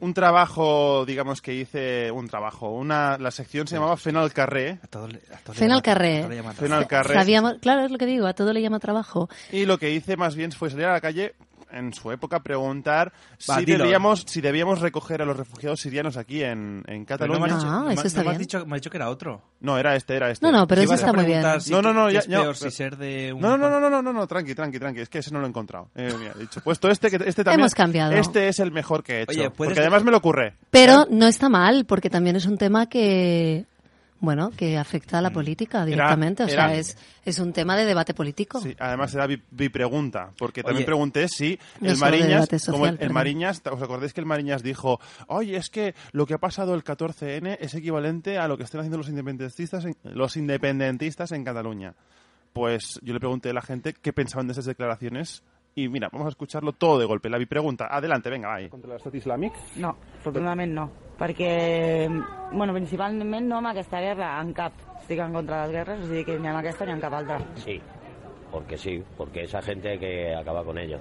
un trabajo, digamos que hice un trabajo, una la sección se llamaba Fenal Carré A todo le- a todo le Fenal llama- Carré. a todo le llama Fenal Carré Sabíamos, claro, es lo que digo, a todo le llama trabajo. y lo que hice más bien fue salir a la calle en su época preguntar Va, si dilo. debíamos si debíamos recoger a los refugiados sirianos aquí en, en no Cataluña. me has dicho, Ah, no eso me- está no me has bien. dicho, me has dicho que era otro. No, era este, era este. No, no, pero Si eso está muy bien. si- No, no, no, ya- es ya, peor, pero- si ser de un... No, no, no, no, no, no, no, tranqui, tranqui, tranqui. Es que ese no lo he encontrado. Eh, mira, he dicho, puesto este, que este también. Hemos cambiado. Este es el mejor que he hecho. Oye, ¿puedes porque de- además me lo ocurre. Pero no está mal, porque también es un tema que, bueno, que afecta a la política directamente. o sea, era- es, es un tema de debate político. Sí, además era mi, mi pregunta, porque también Oye. pregunté si No el de Mariñas, social, como el, el. Mariñas, ¿os acordáis que el Mariñas dijo, oye, es que lo que ha pasado el 14N es equivalente a lo que están haciendo los independentistas en, los independentistas en Cataluña? Pues yo le pregunté a la gente qué pensaban de esas declaraciones y mira, vamos a escucharlo todo de golpe. La mi pregunta, adelante, venga, va. Contra l'estat islàmic? No, afortunadament no. Perquè, bueno, principalment no amb aquesta guerra, en cap. Estic en contra de les guerres, o sigui que ni amb aquesta ni amb cap altra. Sí, porque sí, porque esa gente hay que acaba con ellos.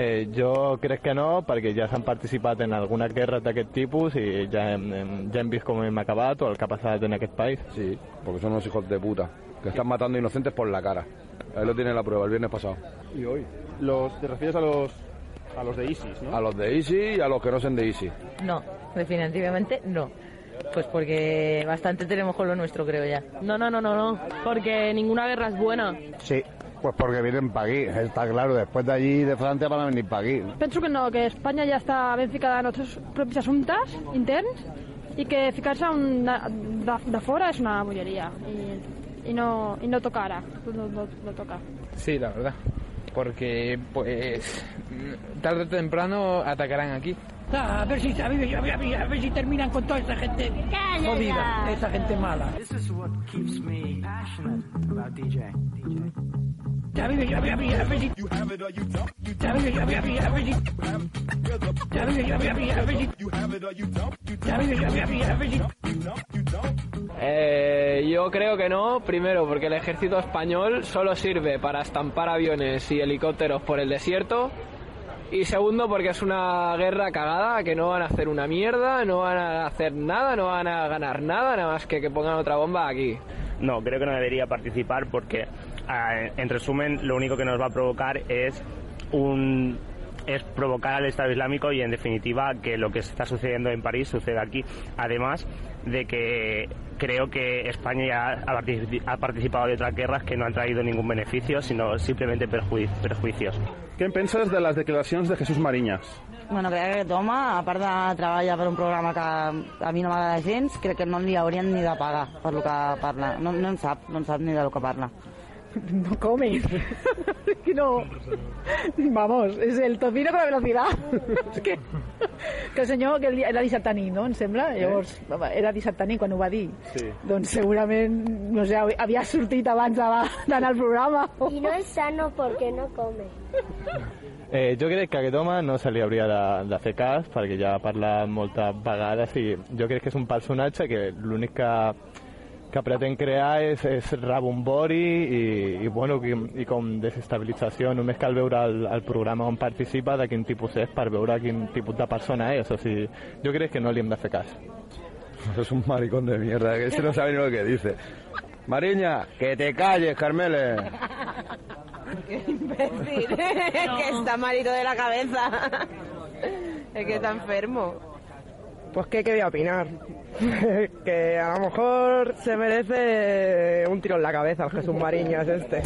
Eh, jo crec que no, perquè ja s'han participat en algunes guerres d'aquest tipus i ja hem, hem- ja hem vist com hem acabat o el que ha passat en aquest país. Sí, porque son unos hijos de puta, que están matando inocentes por la cara. Ahí lo tiene la prueba, el viernes pasado. Y hoy. Los, ¿Te refieres a los, a los de ISIS, no? A los de ISI y a los que no son de ISI. No, definitivamente no. Pues porque bastante tenemos con lo nuestro, creo ya. No, no, no, no, no, porque ninguna guerra es buena. Sí, pues porque vienen para aquí, está claro. Después de allí, de Francia, van a venir para aquí. Penso que no, que Espanya ja està ben ficada en els seus propis assumptes interns i que ficar-se un de, de, de fora és una bolleria i, i, no, i no toca ara, no, no, no toca. Sí, la verdad. Porque, pues, tarde o temprano atacarán aquí. A ver si, a ver, a ver- a ver si terminan con toda esa gente jodida, esa gente mala. This is what keeps me passionate about DJing. A Eh, yo creo que no, primero porque el ejército español solo sirve para estampar aviones y helicópteros por el desierto. Y segundo porque es una guerra cagada, que no van a hacer una mierda, no van a hacer nada, no van a ganar nada, nada más que que pongan otra bomba aquí. No, creo que no debería participar porque, en resumen, lo único que nos va a provocar es un es provocar al Estado Islámico y en definitiva que lo que está sucediendo en París suceda aquí. Además de que creo que España ya ha partici- ha participado de otras guerras que no han traído ningún beneficio, sino simplemente perjui- perjuicios. En penses de les declaracions de Jesús Mariñas? Bueno, crec que aquest home, a part de treballar per un programa que a mi no m'agrada gens, crec que no li haurien ni de pagar per lo que parla. No, no en sap, no en sap ni de lo que parla. No come. que no. Vamos, és el tocino con la velocidad. és que, que el senyor, que era dissabte nit, no? Em sembla? Llavors, era dissabte nit quan ho va dir. Sí. Doncs segurament, no sé, havia sortit abans de- d'anar al programa. Y no es sano porque no come. Eh, jo crec que a aquest home no se li hauria de, de fer cas perquè ja ha parlat moltes vegades i jo crec que és un personatge que l'únic que, que pretén crear és, és rebombori i, i, bueno, i, i com desestabilització. Només cal veure el, el programa on participa de quin tipus és per veure quin tipus de persona és. O sigui, jo crec que no li hem de fer cas. Es un maricón de mierda, que ese no sabe ni lo que dice. Mariña, que te calles, Carmele. Qué imbécil. que está malito de la cabeza. es que está enfermo. Pues qué quería opinar. que a lo mejor se merece un tiro en la cabeza el Jesús Mariñas este.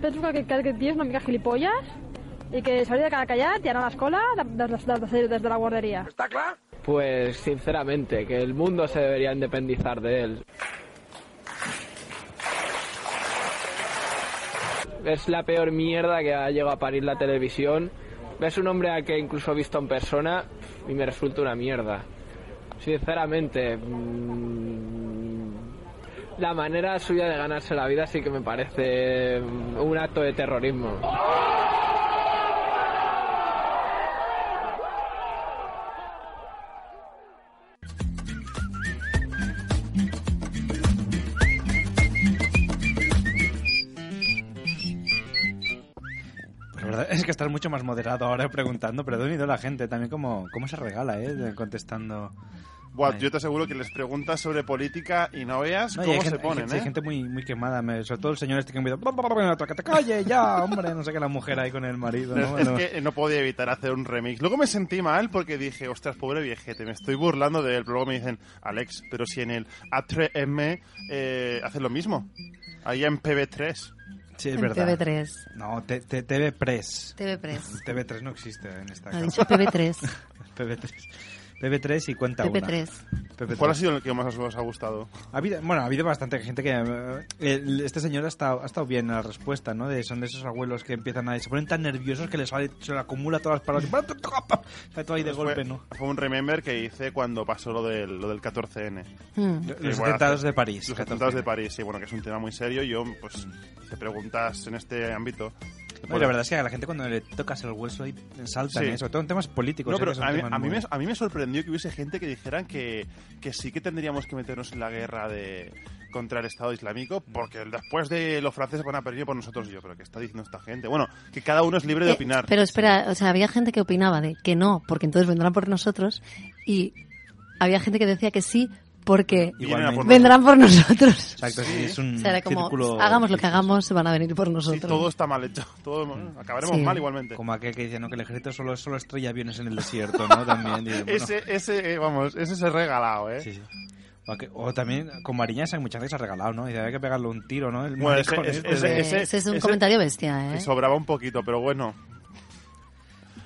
Penso que aquest, que aquest tio és una mica gilipolles i que s'hauria de quedar callat i anar a l'escola des, des, des, des de la guarderia. ¿Está claro? Pues sinceramente, que el mundo se debería independizar de él. Es la peor mierda que ha llegado a parir la televisión. Es un hombre al que incluso he visto en persona y me resulta una mierda. Sinceramente, mm, la manera suya de ganarse la vida sí que me parece un acto de terrorismo. Verdad es que estás mucho más moderado ahora preguntando, pero he la gente también como cómo se regala, ¿eh? Contestando. Buah, yo te aseguro que les preguntas sobre política y no veas No, cómo hay se gente, hay ponen, hay ¿eh? gente muy, muy quemada, me- sobre todo el señor este que me dice, que te calle ya, hombre, no sé qué, la mujer ahí con el marido, Es, ¿no? es No. que no podía evitar hacer un remix. Luego me sentí mal porque dije, ostras, pobre viejete, me estoy burlando de él. Pero luego me dicen, Alex, pero si en el A3M eh, hacen lo mismo. Ahí en PB3. Sí, es En verdad. TV3. No, T- T- TV Press. TV Press. TV3 no existe en esta Ha casa. dicho PB3. PB3. PB3 y cuenta una. PP3. PP3. ¿Cuál ha sido el que más os ha gustado? Ha habido, bueno, ha habido bastante gente que... eh, este señor ha estado, ha estado bien en la respuesta, ¿no? De, son de esos abuelos que empiezan a... Se ponen tan nerviosos que les sale, se le acumula todas las palabras. y Sale todo ahí de Fue- golpe, ¿no? Fue un remember que hice cuando pasó lo del, lo del 14N. Hmm. Que, Los bueno, atentados de París, Los 14N. atentados de París, sí, bueno, que es un tema muy serio. y Yo, pues, te preguntas en este ámbito. No, la verdad es que a la gente cuando le tocas el hueso ahí saltan, Sí. ¿eh? sobre todo en temas políticos. A mí, a me, a mí me sorprendió que hubiese gente que dijeran que, que sí que tendríamos que meternos en la guerra de contra el Estado Islámico porque después de los franceses van a perder por nosotros. Y yo, pero ¿qué está diciendo esta gente? Bueno, que cada uno es libre de Eh, opinar. Pero espera, o sea, había gente que opinaba de que no, porque entonces vendrán por nosotros, y había gente que decía que sí, porque por vendrán por nosotros. Exacto, sí, es un Será como, círculo hagamos lo que hagamos, van a venir por nosotros. todo está mal hecho. Todo, acabaremos Sí. mal igualmente. Como aquel que dice, ¿no? Que el ejército solo, solo estrella aviones en el desierto, ¿no? También. bueno. Ese, ese, eh, vamos, ese es el regalado, ¿eh? Sí, sí. O, también con Mariñas hay muchas veces ha regalado, ¿no? Dice, hay que pegarle un tiro, ¿no? El Bueno, ese, maricón ese- de- ese- Ese es un ese- comentario bestia, ¿eh? que sobraba un poquito, pero bueno.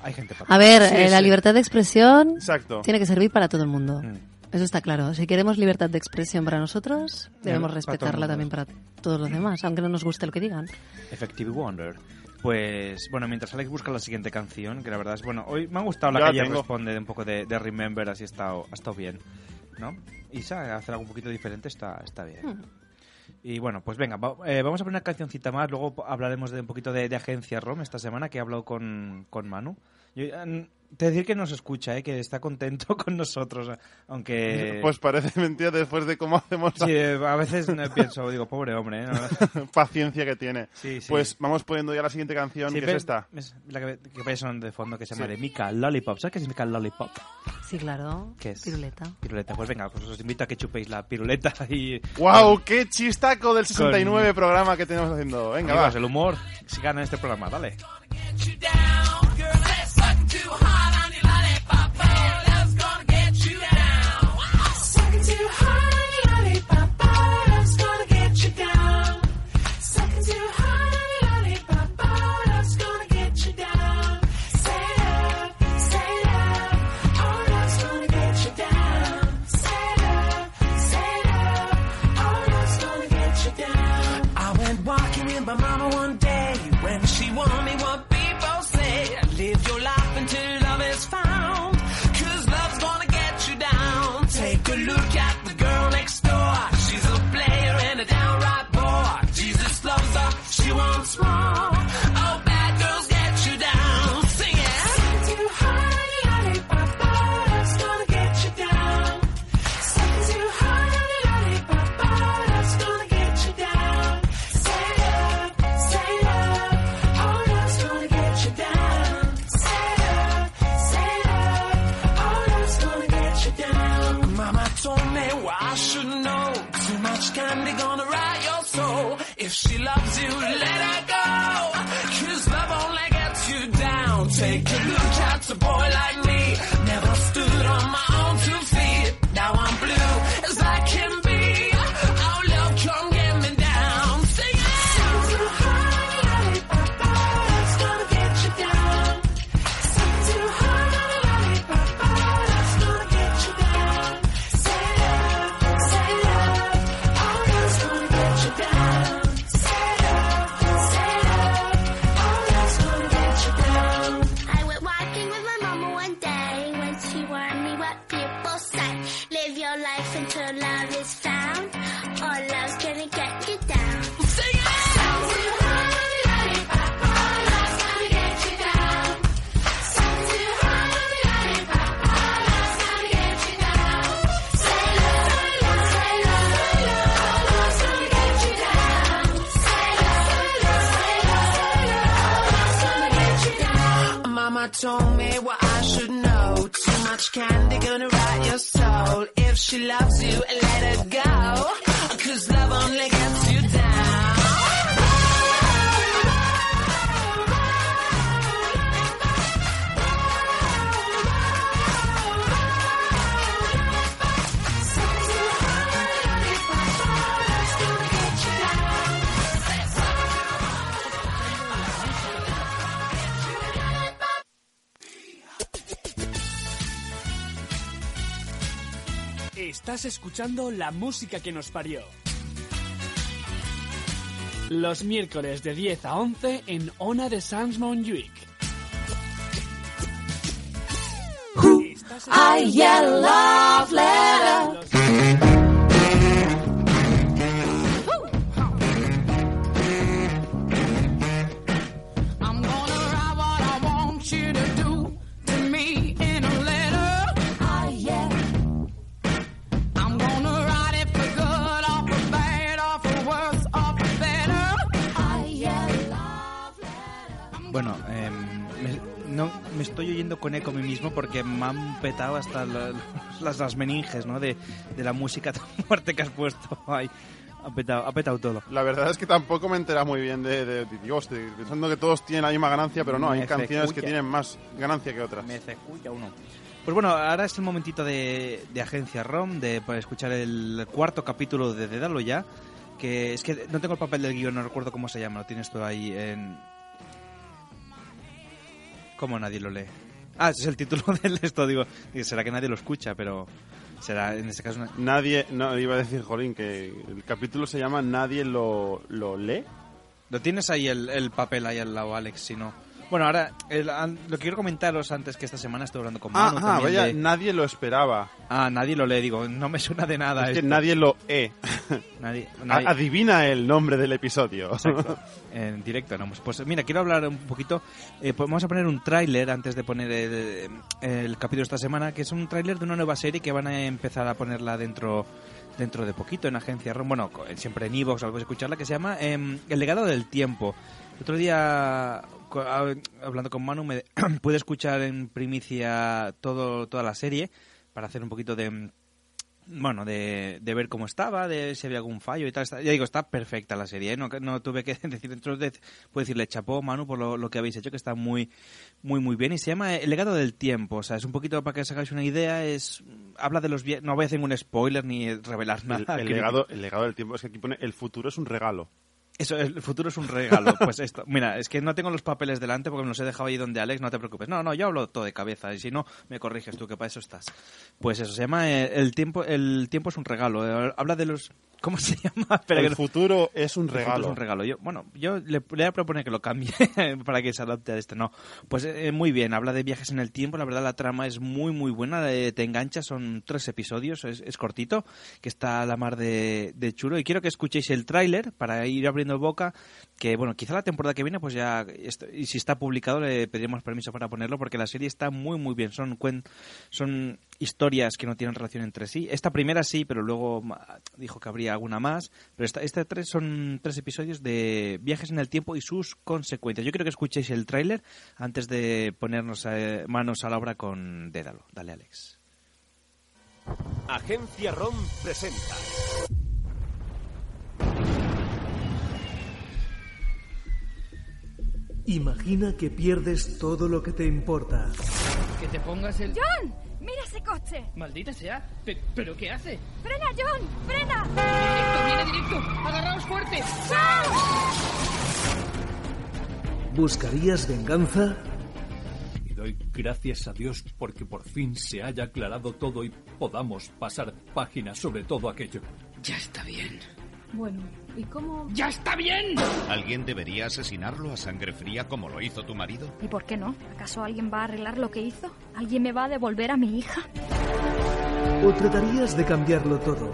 Hay gente para A ver, Sí, eh, la libertad de expresión Exacto. tiene que servir para todo el mundo. Mm. Eso está claro. Si queremos libertad de expresión para nosotros, debemos para respetarla también para todos los demás, aunque no nos guste lo que digan. Effective Wonder. Pues bueno, mientras Alex busca la siguiente canción, que la verdad es, bueno, hoy me ha gustado la Ya que ella responde de un poco de, de Remember, así ha estado, ha estado bien, ¿no? Isa, hacer algo un poquito diferente está, está bien. Hmm. Y bueno, pues venga, va- eh, vamos a poner una cancioncita más, luego hablaremos de un poquito de, de agencia ROM esta semana, que he hablado con, con Manu. Yo, eh, te decir que nos escucha, eh, que está contento con nosotros, aunque... Pues parece mentira después de cómo hacemos Sí, a veces eh, pienso, digo, pobre hombre, ¿eh? ¿no? paciencia que tiene. Sí, sí. Pues vamos poniendo ya la siguiente canción, Sí, que es esta. es la que, que vaya sonando de fondo, que se llama Sí. de Mika Lollipop. ¿Sabes qué significa Lollipop? Sí, claro. ¿Qué es? Piruleta. Piruleta. Pues venga, pues os invito a que chupéis la piruleta y... ¡Wow! ¡Qué chistaco del 69 programa que tenemos haciendo! Venga, Amigos, va. el humor si gana en este programa, dale. Told me what I should know. Too much candy gonna rot your soul. If she loves you, let her go. Cause love only gets you down. Estás escuchando la música que nos parió. Los miércoles de 10 a 11 en Ona de Sans Montjuic. I get love letter. Bueno, em, me, no, me estoy oyendo con eco a mí mismo porque me han petado hasta la- las, las meninges, ¿no? De, de la música tan fuerte que has puesto. Ha petado, ha petado todo. La verdad es que tampoco me entera muy bien de, de, de Dios, pensando que todos tienen la misma ganancia, pero no, hay canciones que tienen más ganancia que otras. Me ceculla uno. Pues bueno, ahora es el momentito de, de Agencia ROM, de para escuchar el cuarto capítulo de Dédalo ya, que es que no tengo el papel del guion, no recuerdo cómo se llama, lo tienes tú ahí en... ¿Cómo nadie lo lee? Ah, ese es el título del esto, digo, digo, será que nadie lo escucha, pero será en este caso... una- Nadie, no, iba a decir, Jolín, que el capítulo se llama Nadie lo, lo lee. Lo tienes ahí el, el papel ahí al lado, Alex, si no... Bueno, ahora, el- lo que quiero comentaros antes que esta semana estoy hablando con Ah, Manu ah, vaya, de- nadie lo esperaba. Ah, nadie lo lee, digo, no me suena de nada Es que nadie lo e. Nadie, A- nadie- Adivina el nombre del episodio. Exacto. En directo, ¿no? Pues, pues mira, quiero hablar un poquito. eh, pues vamos a poner un tráiler antes de poner el, el capítulo de esta semana, que es un tráiler de una nueva serie que van a empezar a ponerla dentro dentro de poquito en Agencia ROM. Bueno, siempre en Evox, algo de escucharla, que se llama em, El legado del tiempo. El otro día, hablando con Manu, me pude escuchar en primicia todo, toda la serie para hacer un poquito de bueno, de, de ver cómo estaba, de si había algún fallo y tal. Está- ya digo, está perfecta la serie, ¿eh? no, no tuve que decir dentro de... Puedo decirle chapó, Manu, por lo, lo que habéis hecho, que está muy, muy, muy bien. Y se llama El legado del tiempo, o sea, es un poquito para que os hagáis una idea, es... Habla de los... No voy a hacer un spoiler ni revelar El, nada. el legado, el legado del tiempo es que aquí pone el futuro es un regalo. Eso, el futuro es un regalo. Pues esto, mira, es que no tengo los papeles delante porque me los he dejado ahí donde Alex, no te preocupes. No, no, yo hablo todo de cabeza y si no, me corriges tú, que para eso estás. Pues eso, se llama eh, El tiempo el tiempo es un regalo. Eh, Habla de los... ¿Cómo se llama? Que el no- futuro es un el futuro regalo. es un regalo. Yo, bueno, yo le, le voy a proponer que lo cambie para que se adapte a este. No, pues eh, muy bien. Habla de viajes en el tiempo. La verdad, la trama es muy, muy buena. eh, te engancha. Son tres episodios. Es, es cortito. Que está a la mar de, de chulo. Y quiero que escuchéis el tráiler para ir abriendo boca. Que, bueno, quizá la temporada que viene, pues ya... y si está publicado, le pediremos permiso para ponerlo. Porque la serie está muy, muy bien. Son, son historias que no tienen relación entre sí. Esta primera sí, pero luego dijo que habría alguna más. Pero esta, esta tres son tres episodios de viajes en el tiempo y sus consecuencias. Yo quiero que escuchéis el tráiler antes de ponernos eh, manos a la obra con Dédalo. Dale, Alex. Agencia ROM presenta. Imagina que pierdes todo lo que te importa. Que te pongas el... ¡John! ¡Mira ese coche! Maldita sea. Pe- ¿Pero qué hace? ¡Frena, John! ¡Frena! ¡Directo, viene directo! ¡Agarraos fuerte! ¿Buscarías venganza? Y doy gracias a Dios porque por fin se haya aclarado todo y podamos pasar páginas sobre todo aquello. Ya está bien. Bueno, ¿y cómo...? ¡Ya está bien! ¿Alguien debería asesinarlo a sangre fría como lo hizo tu marido? ¿Y por qué no? ¿Acaso alguien va a arreglar lo que hizo? ¿Alguien me va a devolver a mi hija? ¿O tratarías de cambiarlo todo?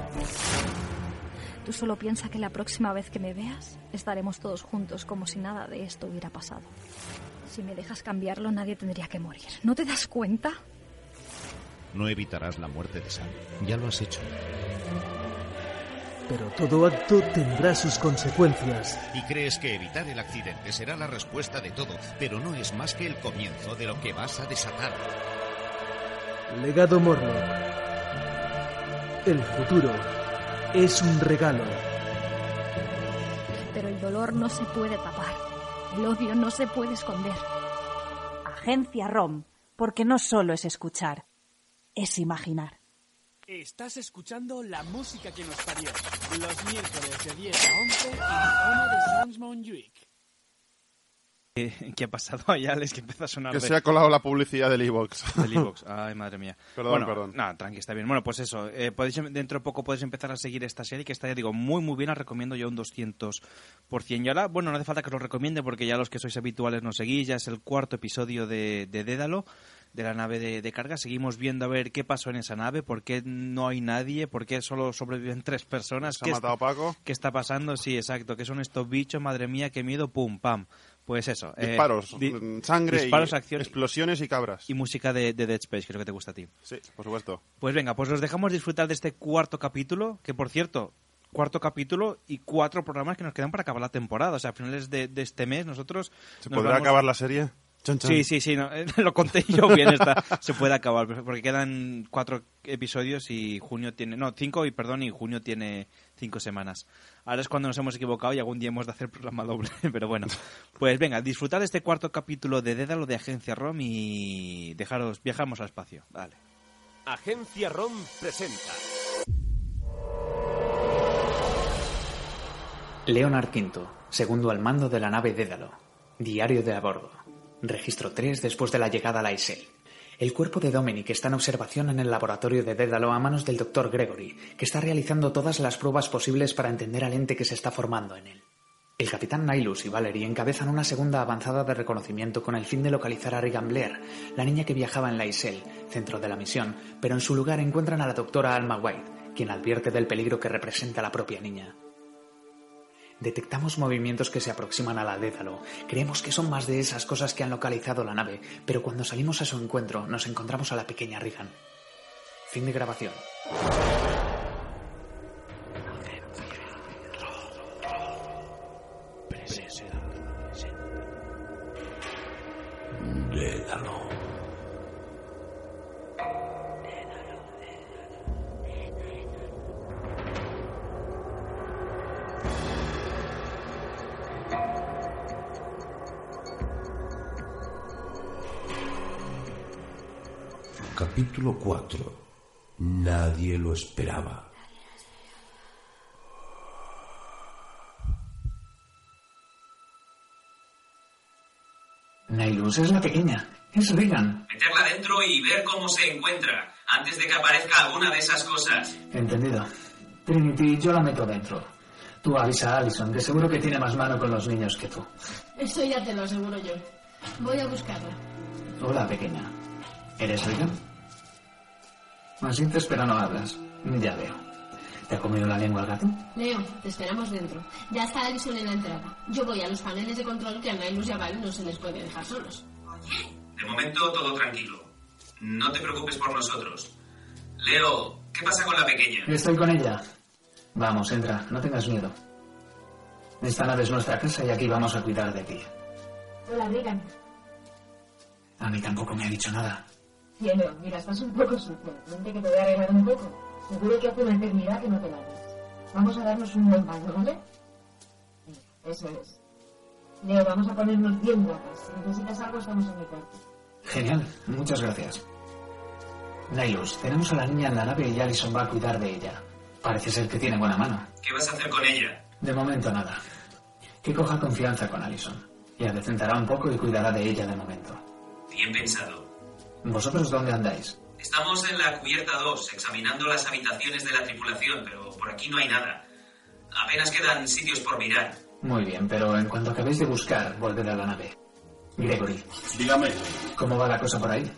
Tú solo piensa que la próxima vez que me veas estaremos todos juntos como si nada de esto hubiera pasado. Si me dejas cambiarlo, nadie tendría que morir. ¿No te das cuenta? No evitarás la muerte de Sam. Ya lo has hecho. Pero todo acto tendrá sus consecuencias. Y crees que evitar el accidente será la respuesta de todo, pero no es más que el comienzo de lo que vas a desatar. Legado Morlock. El futuro es un regalo. Pero el dolor no se puede tapar. El odio no se puede esconder. Agencia ROM, porque no solo es escuchar, es imaginar. Estás escuchando la música que nos parió. Los miércoles de 10 a 11 en Ona de Sans Montjuic. ¿Qué, qué ha pasado ahí, Alex? Que empieza a sonar Que de- se ha colado la publicidad del iVox. Del iVoox. Ay, madre mía. Perdón, bueno, perdón. No, tranqui, está bien. Bueno, pues eso. eh, podéis, dentro de poco podéis empezar a seguir esta serie que está, ya digo, muy, muy bien. La recomiendo yo un 200%. Y ahora, bueno, no hace falta que os lo recomiende porque ya los que sois habituales nos seguís. Ya es el cuarto episodio de, de Dédalo, de la nave de, de carga. Seguimos viendo a ver qué pasó en esa nave, por qué no hay nadie, por qué solo sobreviven tres personas. ¿Se ha ¿Qué matado está- Paco? ¿Qué está pasando? Sí, exacto. ¿Qué son estos bichos? Madre mía, qué miedo. Pum, pam. Pues eso. eh, Disparos, di- mm, sangre, disparos, y explosiones y cabras. y música de, de Dead Space, creo que te gusta a ti. Sí, por supuesto. Pues venga, pues os dejamos disfrutar de este cuarto capítulo, que por cierto, cuarto capítulo y cuatro programas que nos quedan para acabar la temporada. O sea, a finales de, de este mes nosotros... ¿Se nos podrá vamos- acabar la serie? Chon, chon. Sí, sí, sí, no, lo conté yo bien. Esta, se puede acabar, porque quedan cuatro episodios y junio tiene. No, cinco, y perdón, y junio tiene cinco semanas. Ahora es cuando nos hemos equivocado y algún día hemos de hacer programa doble. Pero bueno, pues venga, disfrutad de este cuarto capítulo de Dédalo de Agencia ROM y dejaros, viajamos al espacio. Vale. Agencia ROM presenta. Leonard V, segundo al mando de la nave Dédalo. Diario de a bordo. Registro 3 después de la llegada a la Isel. El cuerpo de Dominic está en observación en el laboratorio de Dédalo a manos del Dr. Gregory, que está realizando todas las pruebas posibles para entender al ente que se está formando en él. El capitán Nihilus y Valerie encabezan una segunda avanzada de reconocimiento con el fin de localizar a Regan Blair, la niña que viajaba en la Isel, centro de la misión, pero en su lugar encuentran a la doctora Alma White, quien advierte del peligro que representa la propia niña. Detectamos movimientos que se aproximan a la Dédalo. Creemos que son más de esas cosas que han localizado la nave, pero cuando salimos a su encuentro nos encontramos a la pequeña Regan. Fin de grabación. Dédalo. Capítulo 4. Nadie lo esperaba. Nihilus es la pequeña. Es Regan. Meterla dentro y ver cómo se encuentra, antes de que aparezca alguna de esas cosas. Entendido. Trinity, yo la meto dentro. Tú avisa a Allison, que seguro que tiene más mano con los niños que tú. Eso ya te lo aseguro yo. Voy a buscarla. Hola, pequeña. ¿Eres Regan? Asientes, pero no hablas. Ya veo. ¿Te ha comido la lengua el gato? Leo, te esperamos dentro. Ya está Alison en la entrada. Yo voy a los paneles de control que a Nailus y a Val no se les puede dejar solos. De momento todo tranquilo. No te preocupes por nosotros. Leo, ¿qué pasa con la pequeña? Estoy con ella. Vamos, entra. No tengas miedo. Esta nave es nuestra casa y aquí vamos a cuidar de ti. Hola, Regan. A mí tampoco me ha dicho nada. Cielo, mira, estás un poco sucio. Vente que te voy a arreglar un poco. Seguro que hace una eternidad que no te laves. Vamos a darnos un buen baño, ¿vale? Eso es. Leo, vamos a ponernos bien guapas. Si necesitas algo, estamos en mi cuarto. Genial. Muchas gracias. Nihilus, tenemos a la niña en la nave y Allison va a cuidar de ella. Parece ser que tiene buena mano. ¿Qué vas a hacer con ella? De momento nada. Que coja confianza con Allison. Y adecentará un poco y cuidará de ella de momento. Bien pensado. ¿Vosotros dónde andáis? Estamos en la cubierta 2, examinando las habitaciones de la tripulación, pero por aquí no hay nada. Apenas quedan sitios por mirar. Muy bien, pero en cuanto acabéis de buscar, volved a la nave. Gregory, Dígame, ¿cómo va la cosa por ahí?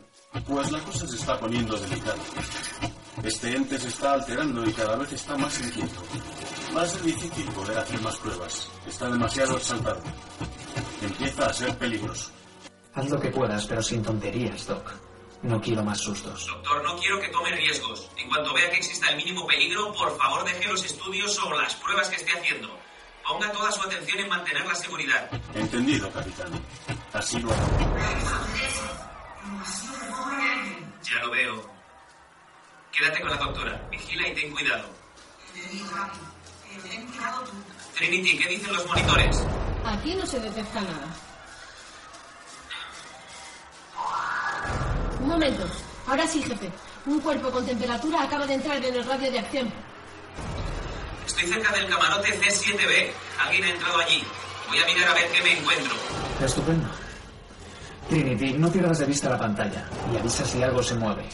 pues la cosa se está poniendo delicada. Este ente se está alterando y cada vez está más inquieto. Va a ser difícil poder hacer más pruebas. Está demasiado exaltado. Empieza a ser peligroso. Haz lo que puedas, pero sin tonterías, Doc. No quiero más sustos. Doctor, no quiero que tome riesgos. En cuanto vea que exista el mínimo peligro, por favor deje los estudios o las pruebas que esté haciendo. Ponga toda su atención en mantener la seguridad. Entendido, capitán. Así lo hará. Ya lo veo. Quédate con la doctora. Vigila y ten cuidado. Trinity, ¿qué dicen los monitores? Aquí no se detecta nada. Momento. Ahora sí, jefe. Un cuerpo con temperatura acaba de entrar en el radio de acción. Estoy cerca del camarote C7B. Alguien ha entrado allí. Voy a mirar a ver qué me encuentro. Estupendo. Trinity, no pierdas de vista la pantalla y avisa si algo se mueve.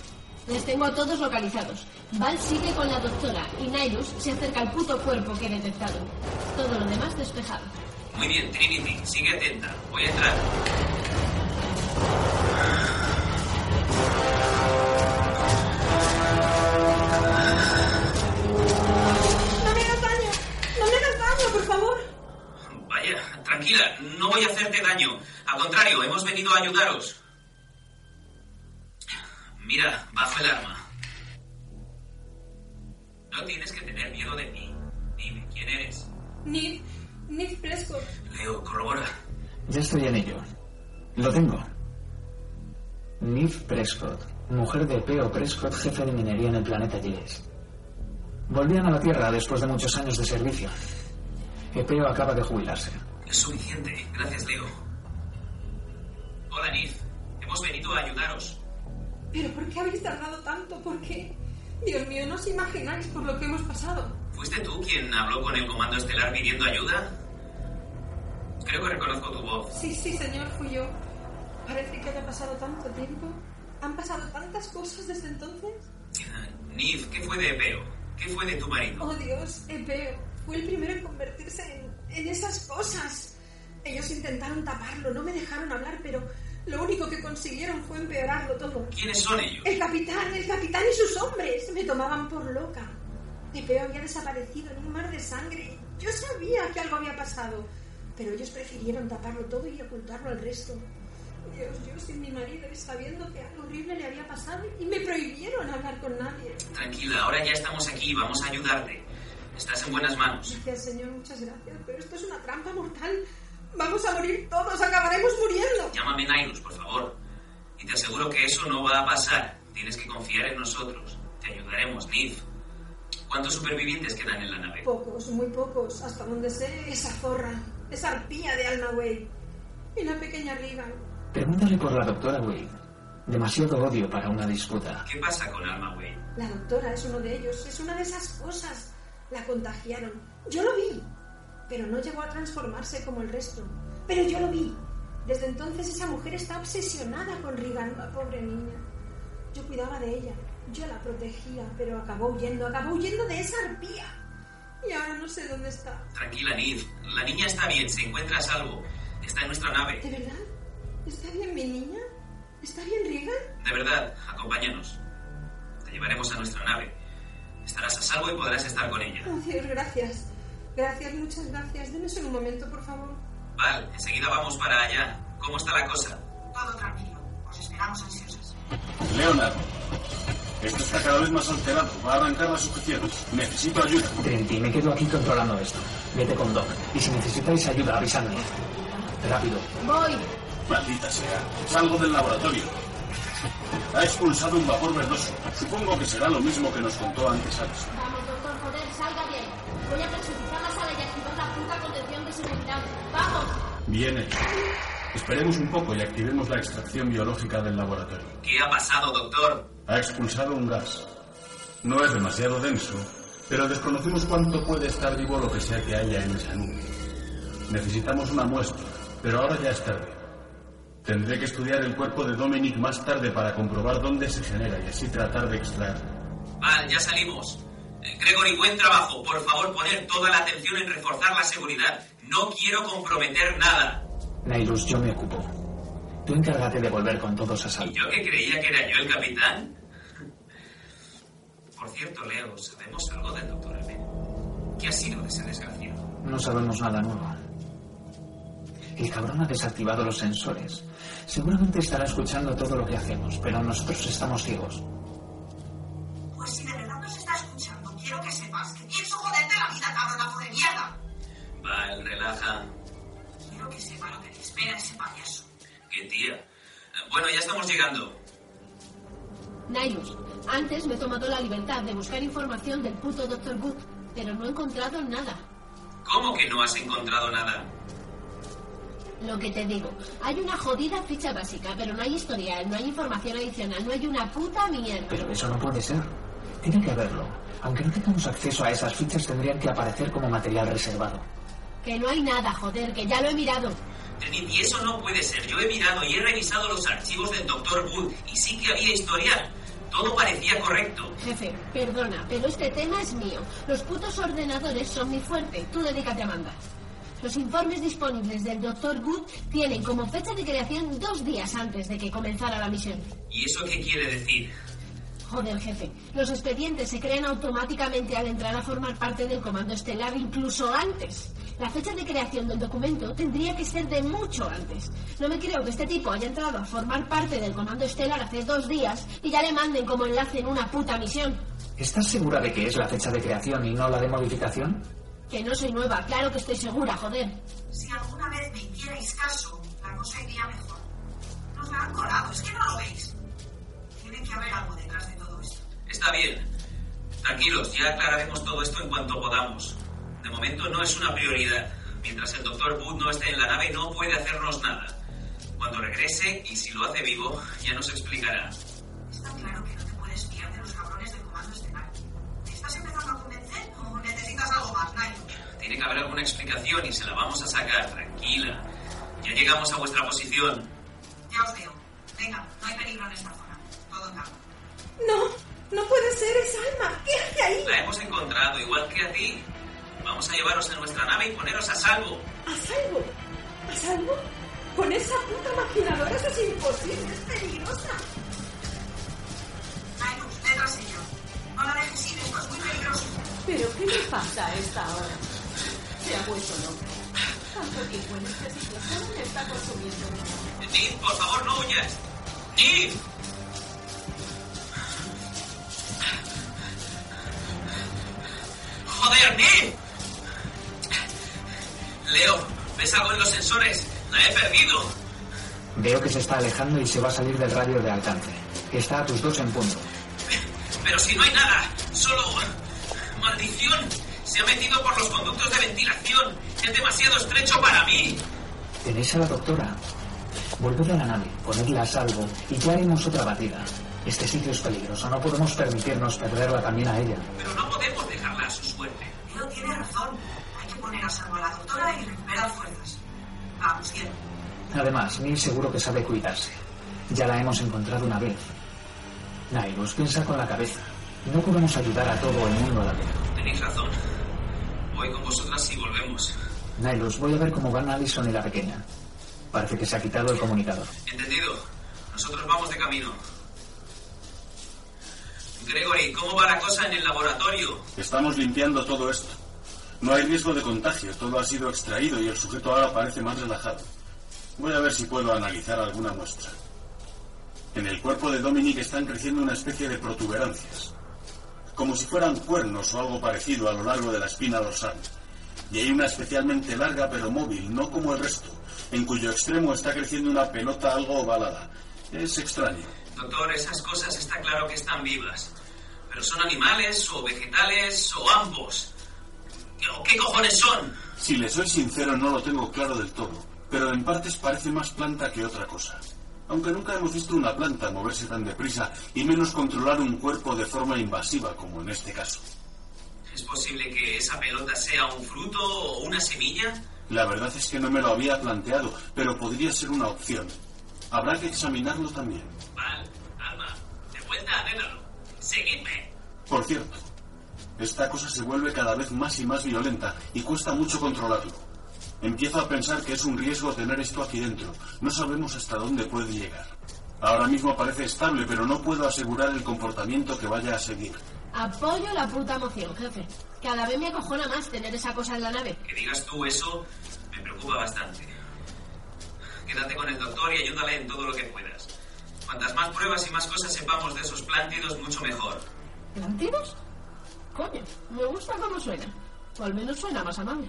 Les tengo a todos localizados. Val sigue con la doctora y Nihilus se acerca al puto cuerpo que he detectado. Todo lo demás despejado. Muy bien, Trinity. Sigue atenta. Voy a entrar. Tranquila. No voy a hacerte daño. Al contrario, hemos venido a ayudaros. Mira, bajo el arma. No tienes que tener miedo de mí. Dime, ¿quién eres? Nick, Nick Prescott. Leo, corrobora. Ya estoy en ello. Lo tengo. Neve Prescott, mujer de Peo Prescott, jefe de minería en el planeta Giles. Volvían a la Tierra después de muchos años de servicio. Epeo acaba de jubilarse. Es suficiente. Gracias, Leo. Hola, Nif. Hemos venido a ayudaros. ¿Pero por qué habéis tardado tanto? ¿Por qué? Dios mío, no os imagináis por lo que hemos pasado. ¿Fuiste tú quien habló con el comando estelar pidiendo ayuda? Creo que reconozco tu voz. Sí, sí, señor, fui yo. Parece que haya pasado tanto tiempo. ¿Han pasado tantas cosas desde entonces? Nif, ¿qué fue de Epeo? ¿Qué fue de tu marido? Oh, Dios, Epeo. Fue el primero en convertirse en, en esas cosas. Ellos intentaron taparlo, no me dejaron hablar, pero lo único que consiguieron fue empeorarlo todo. ¿Quiénes son ellos? El capitán, el capitán y sus hombres. Me tomaban por loca. Epeo había desaparecido en un mar de sangre. Yo sabía que algo había pasado, pero ellos prefirieron taparlo todo y ocultarlo al resto. Dios, yo sin mi marido y sabiendo que algo horrible le había pasado y me prohibieron hablar con nadie. Tranquila, ahora ya estamos aquí, vamos a ayudarte. Estás en buenas manos. Gracias, señor, muchas gracias. Pero esto es una trampa mortal. Vamos a morir todos, acabaremos muriendo. Llámame Nairus, por favor. Y te aseguro que eso no va a pasar. Tienes que confiar en nosotros. Te ayudaremos, Nif. ¿Cuántos supervivientes quedan en la nave? Pocos, muy pocos. Hasta donde sé, esa zorra, esa arpía de Almaway. Y la pequeña Regan. Pregúntale por la doctora Wade. Demasiado odio para una disputa. ¿Qué pasa con Alma Wade? La doctora es uno de ellos, es una de esas cosas. La contagiaron. Yo lo vi. Pero no llegó a transformarse como el resto. Pero yo lo vi. Desde entonces esa mujer está obsesionada con Regan, la pobre niña. Yo cuidaba de ella, yo la protegía, pero acabó huyendo, acabó huyendo de esa arpía. Y ahora no sé dónde está. Tranquila, Nif. La niña está bien, se encuentra a salvo. Está en nuestra nave. ¿De verdad? ¿Está bien mi niña? ¿Está bien Regan? De verdad, acompáñanos. Te llevaremos a nuestra nave. Estarás a salvo y podrás estar con ella. Oh, Dios, gracias. Gracias, muchas gracias. Deme solo un momento, por favor. Val, enseguida vamos para allá. ¿Cómo está la cosa? Todo tranquilo. Os esperamos ansiosos. Leonard, esto está cada vez más alterado. Va a arrancar las sujeciones. Necesito ayuda. Trinity, me quedo aquí controlando esto. Vete con Doc. Y si necesitáis ayuda, avisadme. Rápido. Voy. Maldita sea. Salgo del laboratorio. Ha expulsado un vapor verdoso. Supongo que será lo mismo que nos contó antes Alex. Vamos, doctor, joder, salga bien. Voy a presurizar la sala y activar la puta contención de seguridad. ¡Vamos! Bien hecho. Esperemos un poco y activemos la extracción biológica del laboratorio. ¿Qué ha pasado, doctor? Ha expulsado un gas. No es demasiado denso, pero desconocemos cuánto puede estar vivo lo que sea que haya en esa nube. Necesitamos una muestra, pero ahora ya es tarde. Tendré que estudiar el cuerpo de Dominic más tarde para comprobar dónde se genera y así tratar de extraerlo. Val, ya salimos. Eh, Gregory, buen trabajo. Por favor, poner toda la atención en reforzar la seguridad. No quiero comprometer nada. Nairus, yo me ocupo. Tú encárgate de volver con todos a salvo. ¿Y yo que creía que era yo el capitán? Por cierto, Leo, ¿sabemos algo del doctor M? ¿Qué ha sido de ese desgraciado? No sabemos nada nuevo. El cabrón ha desactivado los sensores. Seguramente estará escuchando todo lo que hacemos, pero nosotros estamos ciegos. Pues si de verdad nos está escuchando, quiero que sepas que pienso joderte la vida, cabronazo de mierda. Val, relaja. Quiero que sepa lo que te espera ese payaso. Qué tía. Eh, Bueno, ya estamos llegando. Nairus, antes me he tomado la libertad de buscar información del puto Dr. Good, pero no he encontrado nada. ¿Cómo que no has encontrado nada? Lo que te digo, hay una jodida ficha básica, pero no hay historial, no hay información adicional, no hay una puta mierda. Pero eso no puede ser. Tiene que haberlo. Aunque no tengamos acceso a esas fichas, tendrían que aparecer como material reservado. Que no hay nada, joder, que ya lo he mirado. Trinity, eso no puede ser. Yo he mirado y he revisado los archivos del Dr. Wood y sí que había historial. Todo parecía correcto. Jefe, perdona, pero este tema es mío. Los putos ordenadores son mi fuerte. Tú dedícate a mandar. Los informes disponibles del Dr. Good tienen como fecha de creación dos días antes de que comenzara la misión. ¿Y eso qué quiere decir? Joder, jefe. Los expedientes se crean automáticamente al entrar a formar parte del comando estelar, incluso antes. La fecha de creación del documento tendría que ser de mucho antes. No me creo que este tipo haya entrado a formar parte del comando estelar hace dos días y ya le manden como enlace en una puta misión. ¿Estás segura de que es la fecha de creación y no la de modificación? Que no soy nueva, claro que estoy segura, joder. Si alguna vez me hicierais caso, la cosa iría mejor. Nos la han colado, es que no lo veis. Tiene que haber algo detrás de todo esto. Está bien. Tranquilos, ya aclararemos todo esto en cuanto podamos. De momento no es una prioridad. Mientras el doctor Wood no esté en la nave, no puede hacernos nada. Cuando regrese, y si lo hace vivo, ya nos explicará. Está claro que no te puedes fiar de los cabrones del comando estelar. ¿Me estás empezando a convencer o necesitas algo más, Nike? Tiene que haber alguna explicación y se la vamos a sacar, tranquila. Ya llegamos a vuestra posición. Ya os veo. Venga, no hay peligro en esta zona. Todo en calma. No, no puede ser esa alma. ¿Qué hace ahí? La hemos encontrado, igual que a ti. Vamos a llevaros a nuestra nave y poneros a salvo. ¿A salvo? ¿A salvo? Con esa puta maquinadora eso es imposible, es peligrosa. Nylus, detrás ella. No la dejes ir, esto es muy peligroso. ¿Pero qué le pasa a esta hora? Se ha vuelto loca. Tanto tiempo en este sitio solo le está consumiendo. Nick, por favor, no huyas. Nick. Joder, Nick. Leo, ¿ves algo en los sensores? La he perdido. Veo que se está alejando y se va a salir del radio de alcance. Está a tus dos en punto. Pero si no hay nada, solo... ¡Maldición! Se ha metido por los conductos de ventilación. Es demasiado estrecho para mí. Tenéis a la doctora. Volved a la nave, ponedla a salvo y ya haremos otra batida. Este sitio es peligroso, no podemos permitirnos perderla también a ella. Pero no podemos dejarla a su suerte. Leo tiene razón. Hay que poner a salvo a la doctora y recuperar fuerzas. Vamos, bien. Además, Neil seguro que sabe cuidarse. Ya la hemos encontrado una vez. Nairos, piensa con la cabeza. No podemos ayudar a todo el mundo a la vez. Tenéis razón. Voy con vosotras y volvemos. Nailos, voy a ver cómo van Allison y la pequeña. Parece que se ha quitado el comunicador. Entendido. Nosotros vamos de camino. Gregory, ¿cómo va la cosa en el laboratorio? Estamos limpiando todo esto. No hay riesgo de contagio, todo ha sido extraído y el sujeto ahora parece más relajado. Voy a ver si puedo analizar alguna muestra. En el cuerpo de Dominic están creciendo una especie de protuberancias, como si fueran cuernos o algo parecido a lo largo de la espina dorsal. Y hay una especialmente larga pero móvil, no como el resto, en cuyo extremo está creciendo una pelota algo ovalada. Es extraño. Doctor, esas cosas está claro que están vivas. Pero son animales o vegetales o ambos. ¿Qué- ¿O qué cojones son? Si le soy sincero, no lo tengo claro del todo, pero en partes parece más planta que otra cosa. Aunque nunca hemos visto una planta moverse tan deprisa y menos controlar un cuerpo de forma invasiva como en este caso. ¿Es posible que esa pelota sea un fruto o una semilla? La verdad es que no me lo había planteado, pero podría ser una opción. Habrá que examinarlo también. Val, Alma, de vuelta a. Seguidme. Por cierto, esta cosa se vuelve cada vez más y más violenta y cuesta mucho controlarlo. Empiezo a pensar que es un riesgo tener esto aquí dentro. No sabemos hasta dónde puede llegar. Ahora mismo parece estable, pero no puedo asegurar el comportamiento que vaya a seguir. Apoyo la puta moción, jefe. Cada vez me acojona más tener esa cosa en la nave. Que digas tú eso me preocupa bastante. Quédate con el doctor y ayúdale en todo lo que puedas. Cuantas más pruebas y más cosas sepamos de esos plántidos, mucho mejor. ¿Plantidos? Coño, me gusta cómo suena. O al menos suena más amable.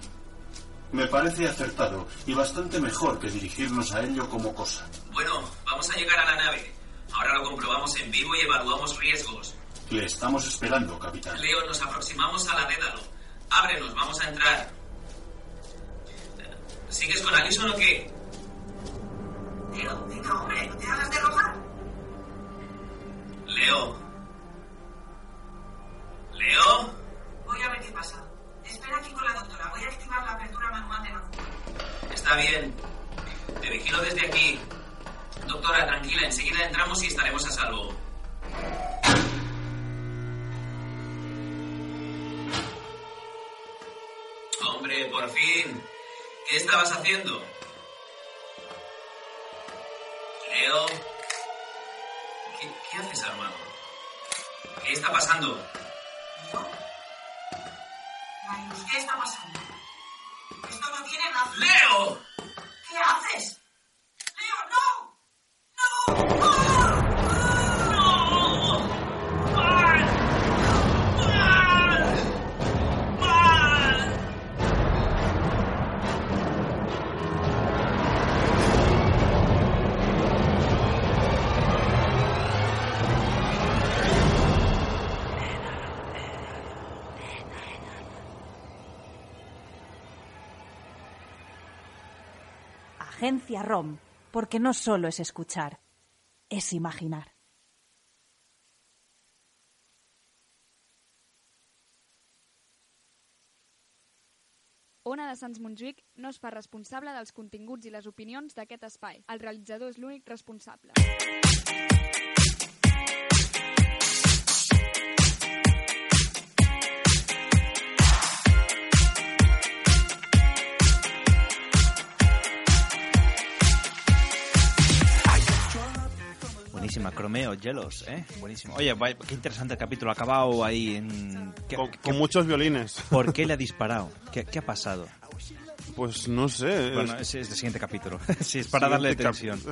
Me parece acertado y bastante mejor que dirigirnos a ello como cosa. Bueno, vamos a llegar a la nave. Ahora lo comprobamos en vivo y evaluamos riesgos. Le estamos esperando, capitán. Leo, nos aproximamos a la Dédalo. Ábrenos, vamos a entrar. ¿Sigues con Alison o qué? Leo, venga, hombre, no te hagas de rogar. Leo. Leo. Voy a ver qué pasa. Espera aquí con la doctora. Voy a activar la apertura manual de la puerta. Está bien. Te vigilo desde aquí. Doctora, tranquila, enseguida entramos y estaremos a salvo. Hombre, por fin. ¿Qué estabas haciendo? Leo. ¿Qué, qué haces, hermano? ¿Qué está pasando? ¿Qué está pasando? Esto no tiene razón. ¡Leo! ¿Qué haces? Agencia ROM, porque no solo es escuchar, es imaginar. Ona de Sants Montjuïc no es fa responsable dels continguts i les opinions d'aquest espai. El realitzador és l'únic responsable. Buenísima, Cromeo, Jelos, ¿eh? Buenísimo. Oye, vaya, qué interesante el capítulo. Acabado ahí en... ¿Qué- Con, qué- con muchos violines. ¿Por qué le ha disparado? ¿Qué, qué ha pasado? Pues no sé. Bueno, es- el siguiente capítulo. sí, es para darle tensión.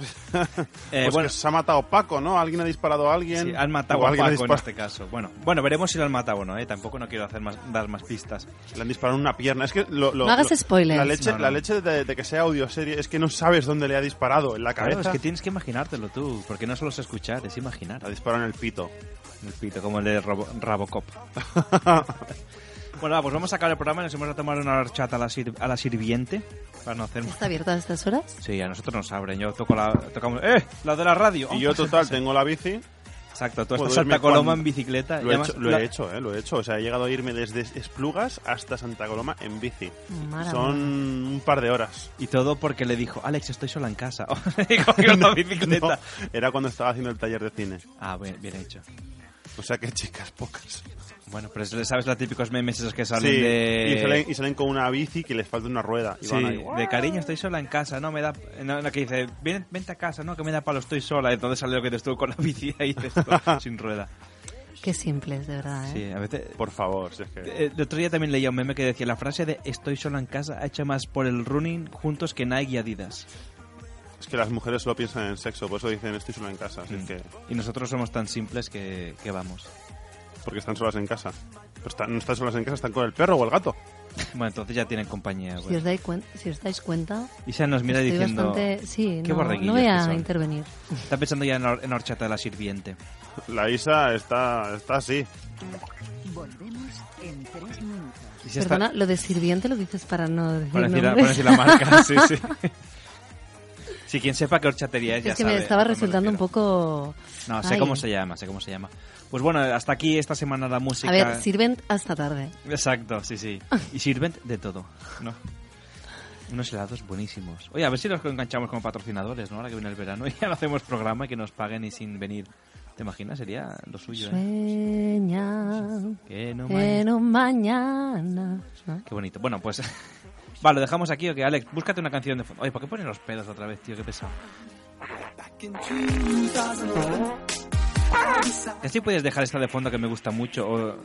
Eh, pues bueno. que se ha matado Paco, ¿no? Alguien ha disparado a alguien. Sí, han matado a Paco en este caso. Bueno, bueno, veremos si lo han matado o no, ¿eh? Tampoco no quiero hacer más, dar más pistas. Le han disparado en una pierna. Es que lo, lo- No hagas lo- spoilers. La leche, No, no. La leche de, de que sea audioserie es que no sabes dónde le ha disparado. En la Claro, cabeza. es que tienes que imaginártelo tú, porque no solo es escuchar, es imaginar. Ha disparado en el pito. En el pito, como el de Robo- Rabocop. bueno, va, pues vamos a acabar el programa. Nos hemos a tomar una horchata a la, sir- a la sirviente. Para no hacer... ¿Está abierta a estas horas? Sí, a nosotros nos abren. Yo toco la... Tocamos... ¡Eh! La de la radio. Y yo, total, tengo la bici. Exacto, tú estás Santa Coloma cuando- en bicicleta. Lo, y he además hecho, lo la- he hecho, ¿eh? Lo he hecho. O sea, he llegado a irme desde Esplugas hasta Santa Coloma en bici. Mara, Son un par de horas. Y todo porque le dijo, Alex, estoy sola en casa. y cogió la bicicleta. No, era cuando estaba haciendo el taller de cine. Ah, bien, bien hecho. O sea que chicas pocas. Bueno, pero es- ¿sabes los típicos memes esos que salen Sí, de... y, salen, y salen con una bici que les falta una rueda. Y Sí, van ahí, de cariño, estoy sola en casa, no me da... No, no, que dice, Ven, vente a casa, no, que me da palo, estoy sola. Entonces sale lo que te estuvo con la bici ahí esto, sin rueda. Qué simples, de verdad, ¿eh? Sí, a veces... Por favor, si es que... Eh, El otro día también leía un meme que decía la frase de estoy sola en casa ha hecho más por el running juntos que Nike y Adidas. Es que las mujeres solo piensan en sexo, por eso dicen estoy solo en casa. Así es que... Y nosotros somos tan simples que, que vamos. Porque están solas en casa. Pero están- no están solas en casa, están con el perro o el gato. Bueno, entonces ya tienen compañía. Si, os dais cuen- si os dais cuenta... Isa nos mira estoy diciendo... bastante- Sí, "Qué no, no voy a son". intervenir. Está pensando ya en, la- horchata de la sirviente. La Isa está, está así. Volvemos en tres minutos. Se está- Perdona, lo de sirviente lo dices para no decir Para decir, la, para decir la marca, sí, sí. Sí, quien sepa qué horchatería es, ya Es que sabe me estaba me resultando un poco... No, sé Ay. cómo se llama, sé cómo se llama. Pues bueno, hasta aquí esta semana la música. A ver, sirven hasta tarde. Exacto, sí, sí. Y sirven de todo, ¿no? Unos helados buenísimos. Oye, a ver si los enganchamos como patrocinadores, ¿no? Ahora que viene el verano y ya no hacemos programa y que nos paguen y sin venir. ¿Te imaginas? Sería lo suyo, ¿eh? Sueña Que no mañana. Qué bonito. Bueno, pues... Vale, lo dejamos aquí, ¿ok? Alex, búscate una canción de fondo. Oye, ¿por qué ponen los pedos otra vez, tío? Qué pesado. Así puedes dejar esta de fondo que me gusta mucho o,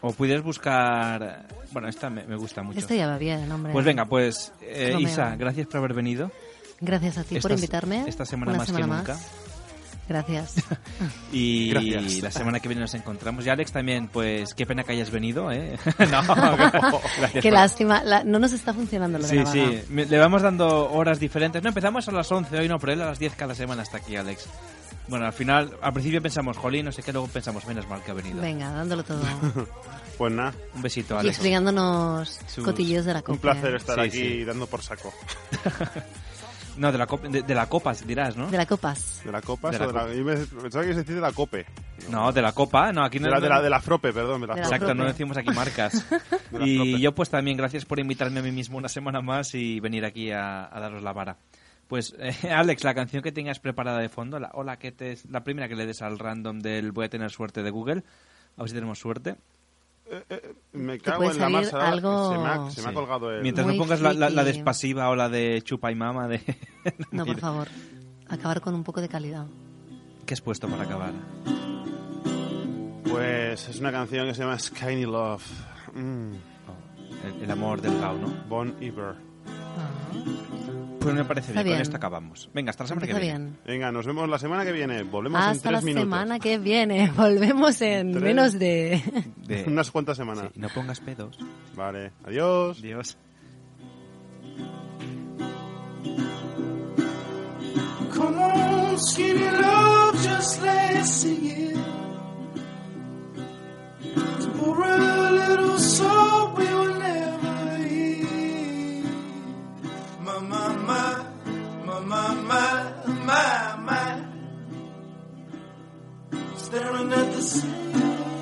o puedes buscar... Bueno, esta me, me gusta mucho. Esto ya va bien, hombre. Pues venga, pues eh. Isa, gracias por haber venido. Gracias a ti por invitarme. Esta semana Una más semana que más. nunca. Gracias. Y Gracias. la semana que viene nos encontramos. Y Alex también, pues qué pena que hayas venido, ¿eh? no, gracias Qué lástima. la- no nos está funcionando lo de Sí, la vaga. sí, le vamos dando horas diferentes. No, empezamos a las 11 hoy, no, pero él a las 10 cada semana está aquí, Alex. Bueno, al final, al principio pensamos, jolín, no sé qué, luego pensamos, menos mal que ha venido. Venga, dándolo todo. Pues nada. Un besito, Y Alex. explicándonos Sus- cotillos de la Un copia. placer estar Sí, aquí sí. dando por saco. No, de la, copa, de, de la copa, dirás, ¿no? De la copas. ¿De la copa? De o la de la, copa. yo me- pensaba que se de la cope. No, de la copa, no, aquí no De la, de la, de la frope, perdón. De la De la frope. Exacto, no decimos aquí marcas. Y Frope. yo pues también, gracias por invitarme a mí mismo una semana más y venir aquí a, a daros la vara. Pues, eh, Alex, la canción que tengas preparada de fondo, la, o la, que te, la primera que le des al random del voy a tener suerte de Google, a ver si tenemos suerte. Me Te cago en la masa. algo- Se me ha, se me ha Sí. colgado el... Mientras Muy no pongas la, la, la despasiva o la de chupa y mama de... No, por favor. Acabar con un poco de calidad. ¿Qué has puesto para acabar? Pues es una canción que se llama Skinny Love. Mm. El, el amor del Gao, ¿no? Bon Iver. Pues me parece Está bien, con bien. esto acabamos. Venga, hasta la semana Empieza que viene. bien. Venga, nos vemos la semana que viene. Volvemos en Hasta tres la minutos. semana que viene. Volvemos en Tres. menos de... De- Unas cuantas semanas. Sí, no pongas pedos. Vale, adiós. Dios. Come on, skinny love, just let's sing it. For a little soul we will my, my, my, my, my. Staring at the sea.